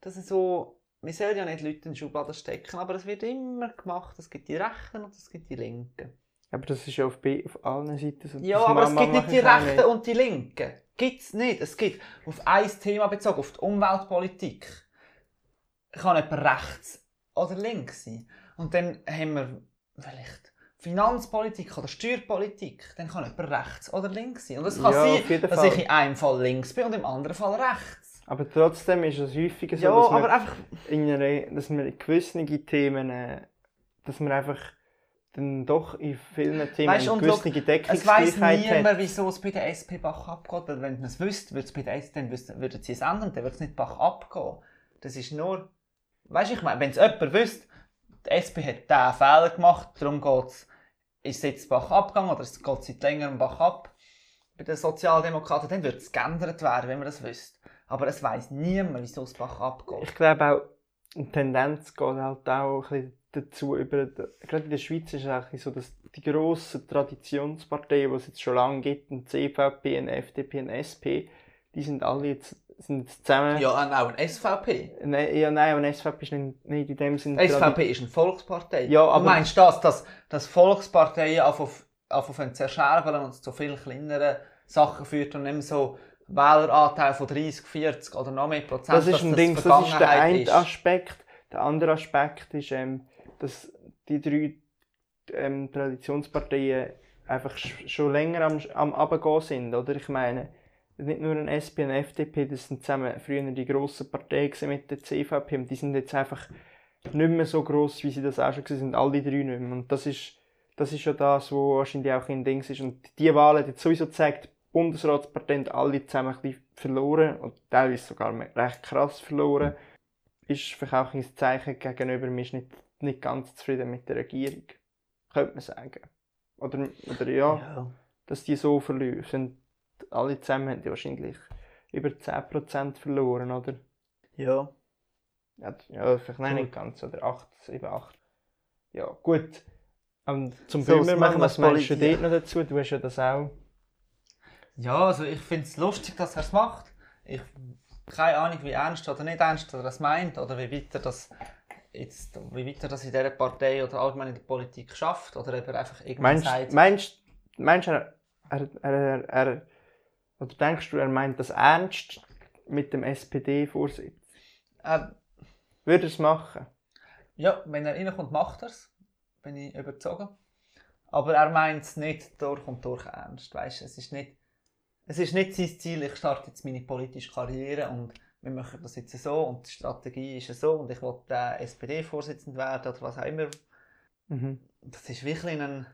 dass es so. Wir sollen ja nicht Leute in Schubladen stecken, aber es wird immer gemacht. Es gibt die Rechten und es gibt die Linken. Aber das ist ja auf, auf allen Seiten so. Ja, Das aber es gibt nicht die Rechten und die Linken. Gibt's nicht. Es gibt auf ein Thema bezogen, auf die Umweltpolitik. Kann jemand rechts oder links sein. Und dann haben wir vielleicht Finanzpolitik oder Steuerpolitik. Dann kann jemand rechts oder links sein. Und es kann Ja, sein, dass Fall. ich in einem Fall links bin und im anderen Fall rechts. Aber trotzdem ist es häufiger so, Ja, dass, man aber einfach. in einer, dass man in gewissen Themen, äh, dass man einfach dann doch in vielen Themen Weißt eine gewisse Es weiss Deckungsgleichheit niemand, hat. wieso es bei der SP Bach abgeht. Weil wenn man es wüsste, würde es bei der SP, dann würden sie es ändern, dann würde es nicht Bach abgehen. Das ist nur... Weißt du, ich meine, wenn es jemand wüsste, die SP hat diesen Fehler gemacht, darum geht's, ist jetzt Bach abgegangen oder es geht seit längerem Bach ab, bei den Sozialdemokraten, dann würde es geändert werden, wenn man das wüsste. Aber es weiss niemand, wieso es Bach abgeht. Ich glaube auch, die Tendenz geht halt auch ein dazu über, gerade in der Schweiz ist es so, dass die grossen Traditionsparteien, die es jetzt schon lange gibt, eine CVP, eine FDP, eine SP, die sind alle jetzt, sind zusammen. Ja, und auch ein SVP. Nein, ja, nein, aber eine SVP ist nicht, nicht in dem Sinne. SVP ist eine Volkspartei. Ja, aber- du meinst das, dass, dass Volksparteien auf, auf ein zerscherbeln und zu viel kleineren Sachen führt und nicht mehr so Wähleranteil von 30, 40 oder noch mehr Prozent. Das ist ein Ding, das ist der eine ist. Aspekt. Der andere Aspekt ist, ähm, dass die drei ähm, Traditionsparteien einfach sch schon länger am, am Abgehen sind, oder? Ich meine, nicht nur ein SP und FDP, das sind zusammen früher die grossen Parteien mit der CVP und die sind jetzt einfach nicht mehr so gross, wie sie das auch schon sind, alle drei nicht mehr. Und das ist, das ist ja das, was wahrscheinlich auch in Dings ist. Und die Wahl hat jetzt sowieso gezeigt, die Bundesratsparteien alle zusammen ein bisschen verloren und teilweise sogar recht krass verloren. Ist vielleicht auch ein Zeichen gegenüber, man ist nicht, nicht ganz zufrieden mit der Regierung. Könnte man sagen. Oder, oder ja, Ja. dass die so verlieren. Alle zusammen haben die wahrscheinlich über 10% verloren, oder? ja. Ja, ja vielleicht nein, nicht ganz, oder 8, 7, 8. Ja, gut. Und zum So, Böhmer was meinst du dort noch dazu? Du hast ja das auch. Ja, also ich finde es lustig, dass er es macht. Ich keine Ahnung, wie ernst oder nicht ernst er das meint oder wie weit er das jetzt, wie weit er das in dieser Partei oder allgemein in der Politik schafft oder ob er einfach irgendwie Meinst sagt, meinst, meinst er, er, er, er, oder denkst du, er meint das ernst mit dem SPD-Vorsitz? er, Würde er es machen? ja, wenn er reinkommt, macht er es. Bin ich überzogen. Aber er meint es nicht durch und durch ernst. Weißt, es ist nicht, es ist nicht sein Ziel, ich starte jetzt meine politische Karriere und wir machen das jetzt so und die Strategie ist so und ich will der SPD-Vorsitzender werden oder was auch immer. Mhm. Das ist wirklich ein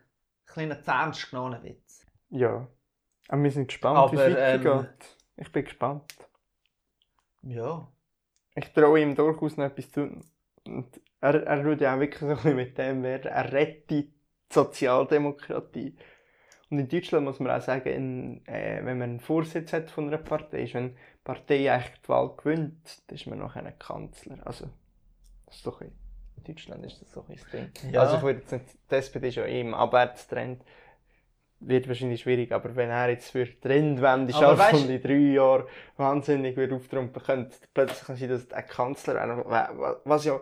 kleiner zu ernst genommener Witz. Ja. Aber wir sind gespannt, Aber, wie es weitergeht. ähm, Ich bin gespannt. Ja. Ich traue ihm durchaus noch etwas zu. Und er, er tut ja auch wirklich so ein bisschen mit dem werden. Er rettet die Sozialdemokratie. Und in Deutschland muss man auch sagen, in, äh, wenn man einen Vorsitz hat von einer Partei, ist, wenn die Partei eigentlich die Wahl gewinnt, dann ist man noch ein Kanzler. Also, das ist doch in Deutschland ist das so ein Ding. Ja. Also ich würde jetzt nicht, die SPD ist ja eh im Abwärtstrend. Wird wahrscheinlich schwierig, aber wenn er jetzt für die Trendwende Aber schafft und in drei Jahren wahnsinnig wird auftrumpfen könnte, plötzlich sein, dass er Kanzler wäre. wa- Was ja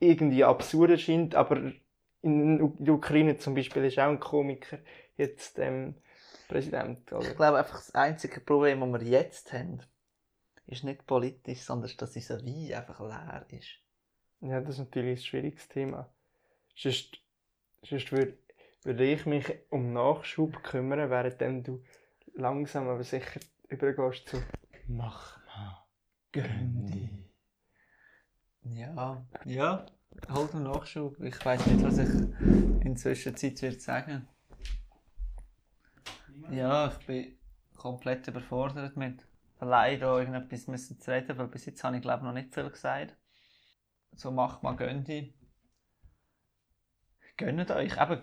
irgendwie absurd erscheint, aber in der Ukraine zum Beispiel ist auch ein Komiker jetzt ähm, Präsident. Ich Oder? glaube einfach, das einzige Problem, das wir jetzt haben, ist nicht politisch, sondern dass unser Wein einfach leer ist. Ja, das ist natürlich ein schwieriges Thema. Sonst, sonst würde, würde ich mich um Nachschub kümmern, während du langsam aber sicher übergehst zu Mach mal, gönn dich. Ja, ja. Halt einen Nachschub. Ich weiß nicht, was ich in der Zwischenzeit würde sagen. Ja, ich bin komplett überfordert mit allein da irgendetwas müssen zu reden, weil bis jetzt habe ich glaube noch nicht viel gesagt. So macht mal gönnt die. Gönnt euch, eben,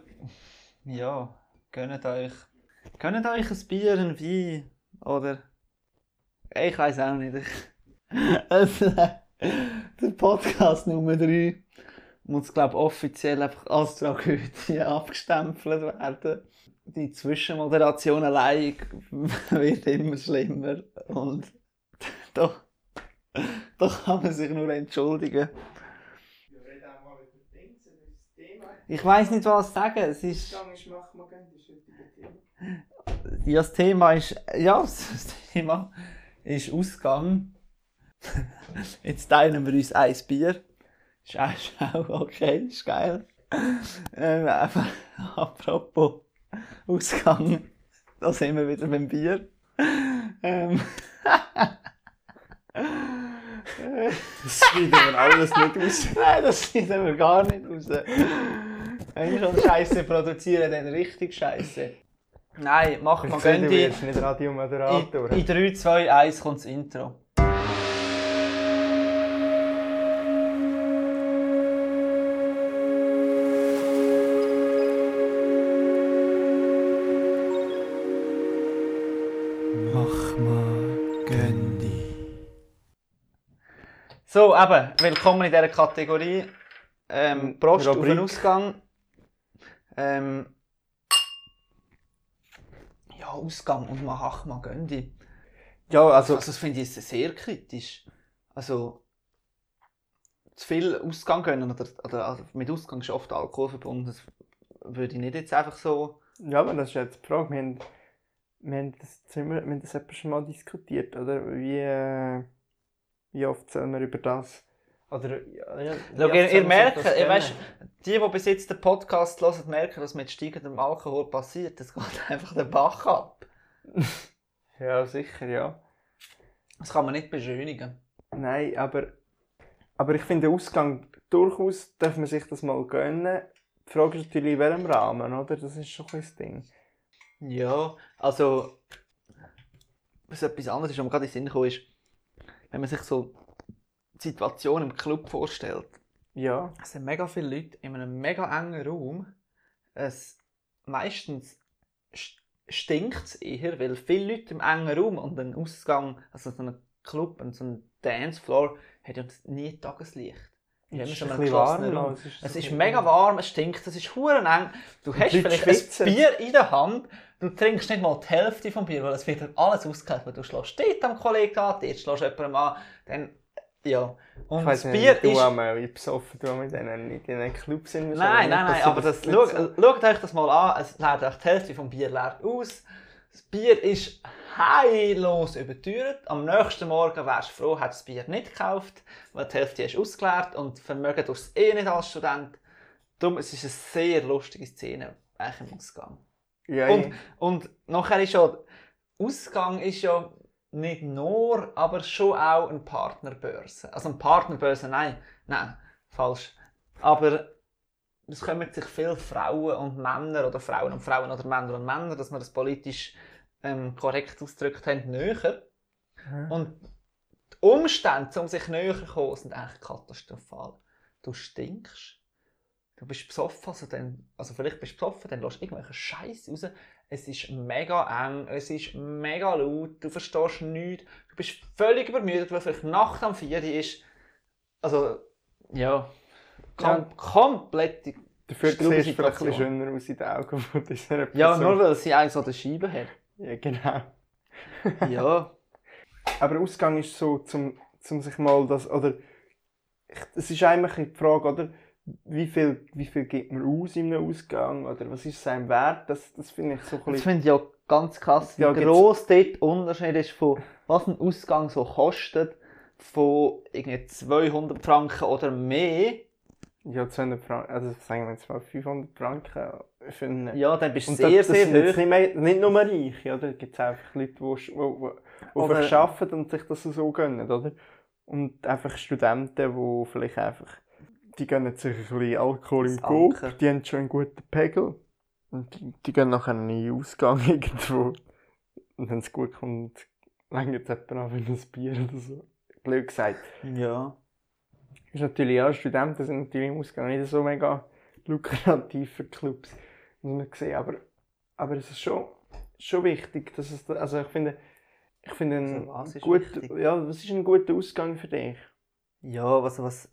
ja, gönnt euch, gönnt euch ein Bier, ein Wein oder ich weiß auch nicht. Ich, also, der Podcast Nummer 3 muss, glaube ich, offiziell einfach als Tragödie abgestempelt werden. Die Zwischenmoderation allein wird immer schlimmer und da, da kann man sich nur entschuldigen. Ich weiß nicht, was sagen. Es ist, ja, das Thema ist, ja, das Thema ist Ausgang. Jetzt teilen wir uns ein Bier. Ist auch, okay, ist geil. Ähm, einfach, apropos Ausgang, da sind wir wieder beim Bier. Ähm, Das schneiden wir alles nicht aus. Nein, das sieht wir gar nicht raus. Wenn wir schon Scheiße produzieren, dann richtig Scheiße. Nein, mach mal Ich sehe, du wirst nicht Radiomoderator. In, in 3, 2, 1 kommt das Intro. Mach mal, gönn dich. So, eben, willkommen in dieser Kategorie. Ähm, Prost auf Rubrik. den Ausgang. Ähm, ja, Ausgang und mal ach mal Göndi. Ja, also, Also, das finde ich sehr kritisch. Also, zu viel Ausgang gönnen oder, oder also mit Ausgang ist oft Alkohol verbunden. Das würde ich nicht jetzt einfach so. ja, aber das ist jetzt die Frage. Wir haben, wir haben das, Zimmer, wir haben das schon mal diskutiert, oder? Wie, äh, wie oft soll man über das... Oder, ja, Schau, ihr, ihr merkt, ihr weißt, gönnen? die, die bis jetzt den Podcast hören, merken, was mit steigendem Alkohol passiert. Das geht einfach den Bach ab. Ja, sicher, ja. Das kann man nicht beschönigen. Nein, aber, aber ich finde, den Ausgang durchaus darf man sich das mal gönnen. Die Frage ist natürlich, in welchem Rahmen, oder? Das ist schon ein Ding. Ja, also, was etwas anderes ist, was mir gerade in den Sinn gekommen ist, wenn man sich so die Situation im Club vorstellt. Ja, Es sind mega viele Leute in einem mega engen Raum. Es meistens stinkt es eher, weil viele Leute im engen Raum und ein Ausgang, also so ein Club und so ein Dancefloor, hat ja nie Tageslicht. Wir haben es ist schon ein bisschen warm. Raum. Es ist ein mega warm, es stinkt, es ist hure eng. Du hast vielleicht ein schwitzen. Bier in der Hand, du trinkst nicht mal die Hälfte vom Bier, weil es wird alles ausgegeben. Du schlägst dort am Kollegen an, dort schlägst du jemandem an, dann, ja. Und Ich weiss das nicht, Bier du ist... einmal, wie besoffen du mit denen in den Club sind. Nein, nein, nein, aber das, schaut, schaut euch das mal an, es leert euch die Hälfte vom Bier leer aus. Das Bier ist heillos überteuert. Am nächsten Morgen wärst du froh, hättest du das Bier nicht gekauft, weil die Hälfte ist ausgeleert und Vermögen du eh nicht als Student. Darum, es ist eine sehr lustige Szene, eigentlich im Ausgang. Ja, Und, und nachher ist ja, Ausgang ist ja nicht nur, aber schon auch eine Partnerbörse. Also eine Partnerbörse, nein, nein, falsch. Aber es kommen sich viele Frauen und Männer oder Frauen und Frauen oder Männer und Männer, dass wir das politisch ähm, korrekt ausgedrückt haben, näher. Mhm. Und die Umstände, um sich näher zu kommen, sind eigentlich katastrophal. Du stinkst. Du bist besoffen, also, dann, also vielleicht bist du besoffen, dann lässt du irgendwelchen Scheiß raus. Es ist mega eng, es ist mega laut, du verstehst nichts, du bist völlig übermüdet, weil vielleicht Nacht am 4 Uhr ist. Also, ja, kom Ja. komplett. Dafür siehst du vielleicht ein bisschen schöner aus in den Augen von dieser Person. Ja, nur weil sie eigentlich so eine Scheibe hat. Ja, genau. Ja. Aber Ausgang ist so, zum, zum sich mal das, oder, es ist eigentlich die Frage, oder, wie viel, wie viel gibt man aus in einem Ausgang, oder was ist sein Wert, das, das finde ich so ein Das bisschen, finde ich ja ganz krass, wie Ja, gross dort der Unterschied ist von was ein Ausgang so kostet, von irgendwie 200 Franken oder mehr. ja, 200 Franken, also sagen wir jetzt mal 500 Franken für einen, Ja, dann bist du und sehr, das, das sehr hoch. nicht, mehr, nicht nur Reiche, oder, da gibt es einfach Leute, die, die, die, die arbeiten und sich das so gönnen, oder, und einfach Studenten, die vielleicht einfach, die gönnen sich ein bisschen Alkohol im Anker. die haben schon einen guten Pegel und die, die gehen nachher in den Ausgang irgendwo und wenn es gut kommt, längert es jemand an für ein Bier oder so. Blöd gesagt. Ja. Ist natürlich, ja, Studenten sind natürlich im Ausgang nicht so mega lukrativ für Clubs, muss man sehen, aber, aber es ist schon, schon wichtig, dass es, also ich finde, ich finde, ein Also was ist gut, wichtig? ja, was ist ein guter Ausgang für dich? Ja, was, was.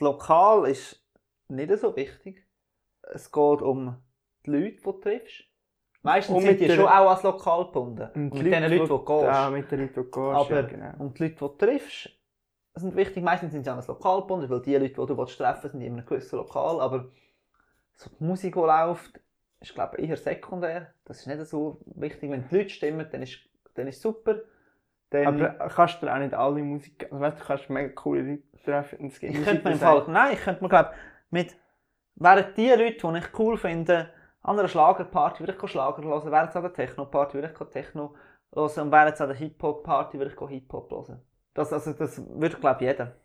Das Lokal ist nicht so wichtig. Es geht um die Leute, die du triffst. Meistens Und sind die schon auch als Lokal gebunden. Und mit den Leuten, die du gehst. Ja, mit den Leuten, die du gehst, Aber, ja, genau. Und die Leute, die du triffst, sind wichtig. Meistens sind sie an ein Lokal gebunden, weil die Leute, die du willst treffen sind in einem gewissen Lokal. Aber so die Musik, die läuft, ist glaube ich eher sekundär. Das ist nicht so wichtig. Wenn die Leute stimmen, dann ist, dann ist super. Dann, Aber kannst du auch nicht alle Musik, also weißt du kannst mega coole Leute treffen es gibt ich könnte mir im Fall, nein, ich könnte mir glaube mit, während die Leute, die ich cool finde, an einer Schlagerparty würde ich Schlager hören, während an der Techno-Party würde ich Techno hören und während an der Hip-Hop-Party würde ich Hip-Hop hören. Das, also, das würde glaube jeder.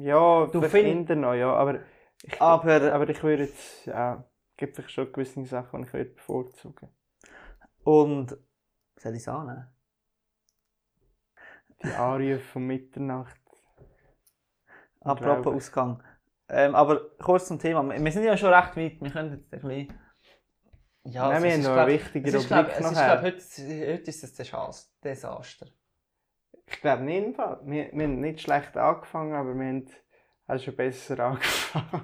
Ja, Du für find- Kinder noch, ja, aber ich, Aber- aber ich würde jetzt, ja, gibt vielleicht schon gewisse Sachen, die ich würde bevorzugen. Und, soll ich es annehmen? Die Arie von Mitternacht. Apropos. Ausgang. Ähm, aber kurz zum Thema. Wir sind ja schon recht weit. Wir können jetzt ein bisschen... Ja, Nein, wir ist, haben noch glaub- eine wichtige glaub, Rubrik ist, nachher. glaub, heute, heute ist es ein Desaster-. Ich glaube nicht. Wir, wir haben nicht schlecht angefangen, aber wir haben auch schon besser angefangen.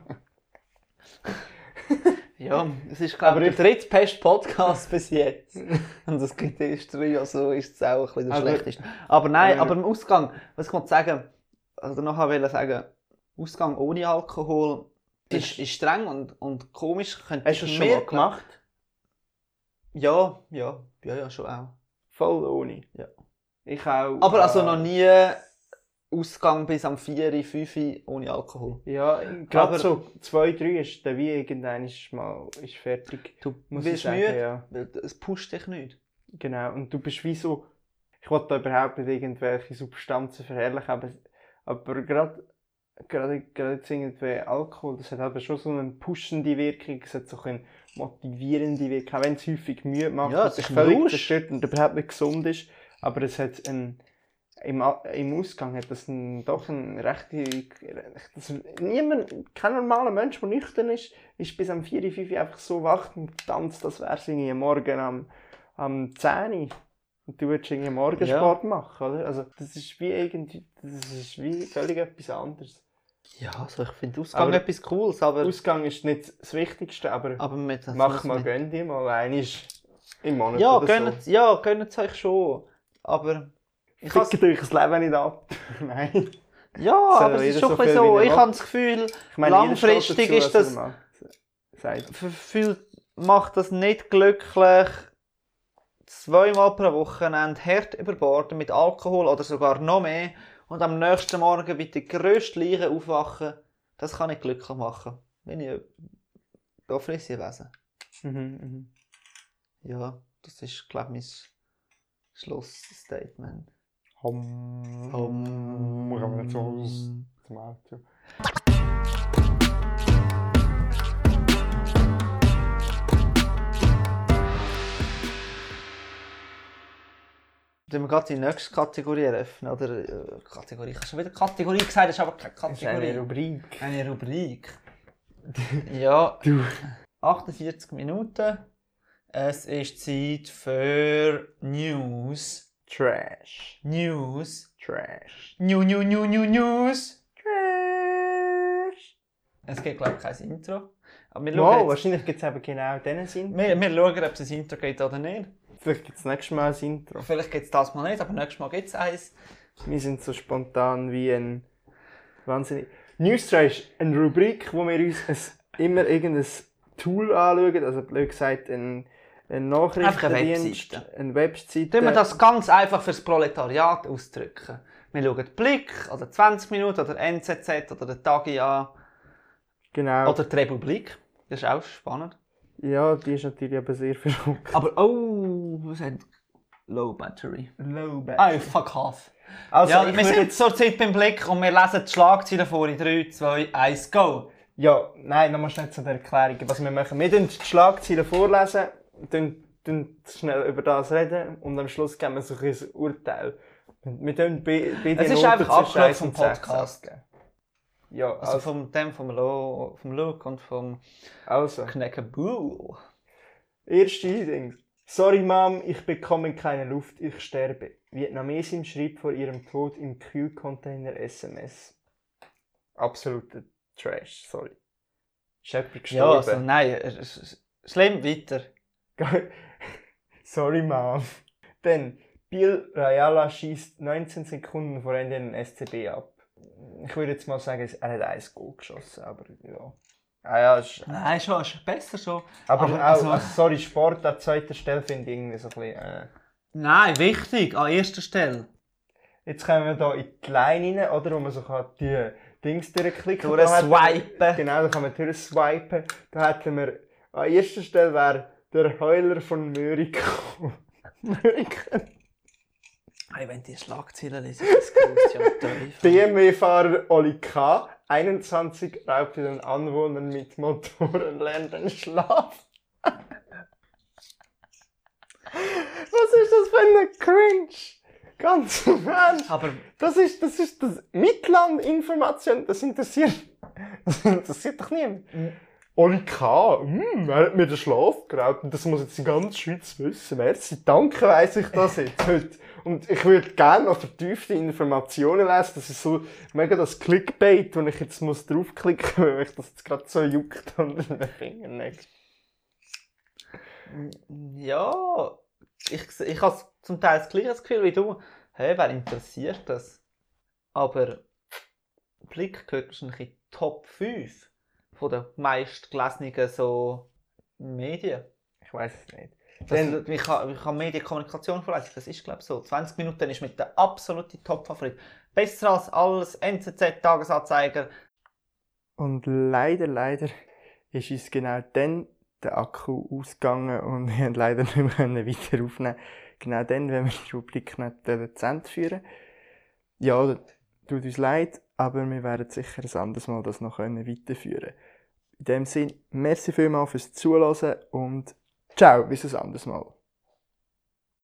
Ja, es ist glaube Aber ich der drittbeste Podcast bis jetzt. Und das gibt erst drei, also ist es auch ein bisschen der Aber- schlechteste. Aber nein, aber- aber im Ausgang, was ich wollte sagen, also nachher will ich sagen, Ausgang ohne Alkohol ist, ist streng und, und komisch. Könnte Hast du das schon mehr- mal gemacht? Ja, ja, ja, ja, schon auch. Voll ohne? Ja. Ich auch. Aber also äh, noch nie Ausgang bis am 4, 5 ohne Alkohol. Ja, gerade so 2, 3 ist dann wie irgendein ist mal ist fertig. Du Muss ich wirst sagen, müde, ja. es pusht dich nicht. Genau, und du bist wie so, ich wollte da überhaupt nicht irgendwelche Substanzen verherrlichen, aber, aber gerade gerade gerade jetzt irgendwie Alkohol, das hat aber schon so eine pushende Wirkung, es hat so eine motivierende Wirkung, auch wenn es häufig müde macht, Ja, es ist sich ein völlig zerstört und überhaupt nicht gesund ist, aber es hat ein, im, im Ausgang hat das ein, doch eine rechte, das, niemand, kein normaler Mensch, der nüchtern ist, ist bis am 4, 5 einfach so wach und tanzt, als wäre es irgendwie morgen am am 10 Uhr. Und du würdest irgendwie Morgensport machen, oder? Also, das ist wie irgendwie, das ist wie völlig etwas anderes. Ja, also ich finde Ausgang Aber- etwas Cooles, aber... Ausgang ist nicht das Wichtigste, aber aber mit, mach also mal, mit- gönn dir mal. Einmal im Monat Ja, oder gönnt, ja, gönnt es euch schon. Aber ich so. Fickt euch das Leben nicht ab. Nein. ja, Soll aber es ist schon so so. Ich habe das Gefühl, Ich meine, Langfristig dazu, ist das- fühlt, macht das nicht glücklich, zweimal pro Wochenende hart überborden mit Alkohol oder sogar noch mehr und am nächsten Morgen mit der grössten Leiche aufwachen. Das kann nicht glücklich machen. Wenn ich da Frisienwesen. Mhm, mhm. Ja, das ist, glaube ich, mein Schlussstatement. Hom. Hom. Kann man nicht so Dann wir gerade die nächste Kategorie eröffnen, oder? äh, Kategorie, ich habe schon wieder Kategorie gesagt, das ist aber keine Das ist eine Kategorie. Rubrik. Eine Rubrik. ja, Du. 48 Minuten. Es ist Zeit für News. Trash. News. Trash. New, new, new, new, News. Trash. Es gibt, glaube ich, kein Intro. Aber wir Wow, jetzt, wahrscheinlich gibt es eben genau diesen Sinn. wir, wir schauen, ob es ein Intro gibt oder nicht. Vielleicht gibt es nächstes Mal ein Intro. Vielleicht gibt es das mal nicht, aber nächstes Mal gibt es eins. Wir sind so spontan wie ein wahnsinnig. News Trash, eine Rubrik, wo wir uns ein, immer irgendein Tool anschauen, also blöd gesagt ein, ein Nachrichtendienst, Webseite. eine Webseite. Tun wir das ganz einfach fürs Proletariat ausdrücken. Wir schauen den Blick, oder 20 Minuten, oder NZZ, oder den Tagi an, Genau. oder die Republik. Das ist auch spannend. Ja, die ist natürlich aber sehr verrückt. Aber, oh, was hat Low Battery. Low Oh, fuck off. Also, ja, wir sind zurzeit beim Blick und wir lesen die Schlagzeilen vor in 3, 2, 1, go. ja, nein, nochmal schnell zu der Erklärung, was wir machen. Wir tun die Schlagzeilen vorlesen, tun, tun schnell über das reden und am Schluss geben wir so ein Urteil. Wir tun bei, bei Es ist Noten einfach 1 vom und 6 Podcast. Ja, Also, also, vom, dem, vom, Lo, vom Look und vom also. Kneckebull. Erste Ding. Sorry Mom, ich bekomme keine Luft, ich sterbe. Vietnamesin schrieb vor ihrem Tod im Kühlcontainer SMS. Absoluter Trash, sorry. Ist jemand Ja, also, gestorben? nein, schlimm, weiter. sorry Mom. Dann, Bill Rayala schießt 19 Sekunden vor Ende den SCB ab. Ich würde jetzt mal sagen, er hat ein Goal geschossen, aber ja. Ah ja, ist, Nein, schon, ist besser schon. aber, Aber auch, also- also, sorry, Sport an zweiter Stelle finde ich irgendwie so ein bisschen... Äh, Nein, wichtig, an erster Stelle. Jetzt kommen wir hier in die Line rein, oder? Wo man so kann die Dings durchklicken man- swipen. Genau, da kann man durchswipen. Da hätten wir, an erster Stelle wäre der Heuler von Möriko. Möriko. Hey, wenn die Schlagzeilen lesen, das grüßt ja Teufel. BMW-Fahrer Oli K., 21, raubte den Anwohnern mit Motoren lernenden Schlaf. Was ist das für eine Cringe? Ganz im Ernst. Aber Das ist, das ist das Mitlandinformation, das interessiert, das interessiert doch niemand. Oli K., hm, er hat mir den Schlaf geraubt und das muss jetzt die ganze Schweiz wissen. Merci, danke weiss ich das jetzt heute. Und ich würde gerne noch vertiefte Informationen lesen. Das ist so mega das Clickbait, wo ich jetzt muss draufklicken muss, weil mich das jetzt gerade so juckt unter den Fingern. ja, ich, ich habe zum Teil das gleiche Gefühl wie du. Hey, wer interessiert das? Aber Blick gehört wahrscheinlich in Top 5 von den meistgelesenen so Medien. Ich weiß es nicht. Dann- ich habe ich Medienkommunikation vorlesen, das ist glaube ich so. 20 Minuten ist mit der absolute Top-Favorit. Besser als alles NZZ, Tagesanzeiger. Und leider, leider ist uns genau dann der Akku ausgegangen und wir haben leider nicht mehr können weiter aufnehmen. Genau dann, wenn wir die Rubrik nicht dezent führen. Ja, tut uns leid, aber wir werden sicher ein anderes Mal das noch können weiterführen. In dem Sinne, merci vielmals fürs Zuhören und ciao, bis ein anderes Mal.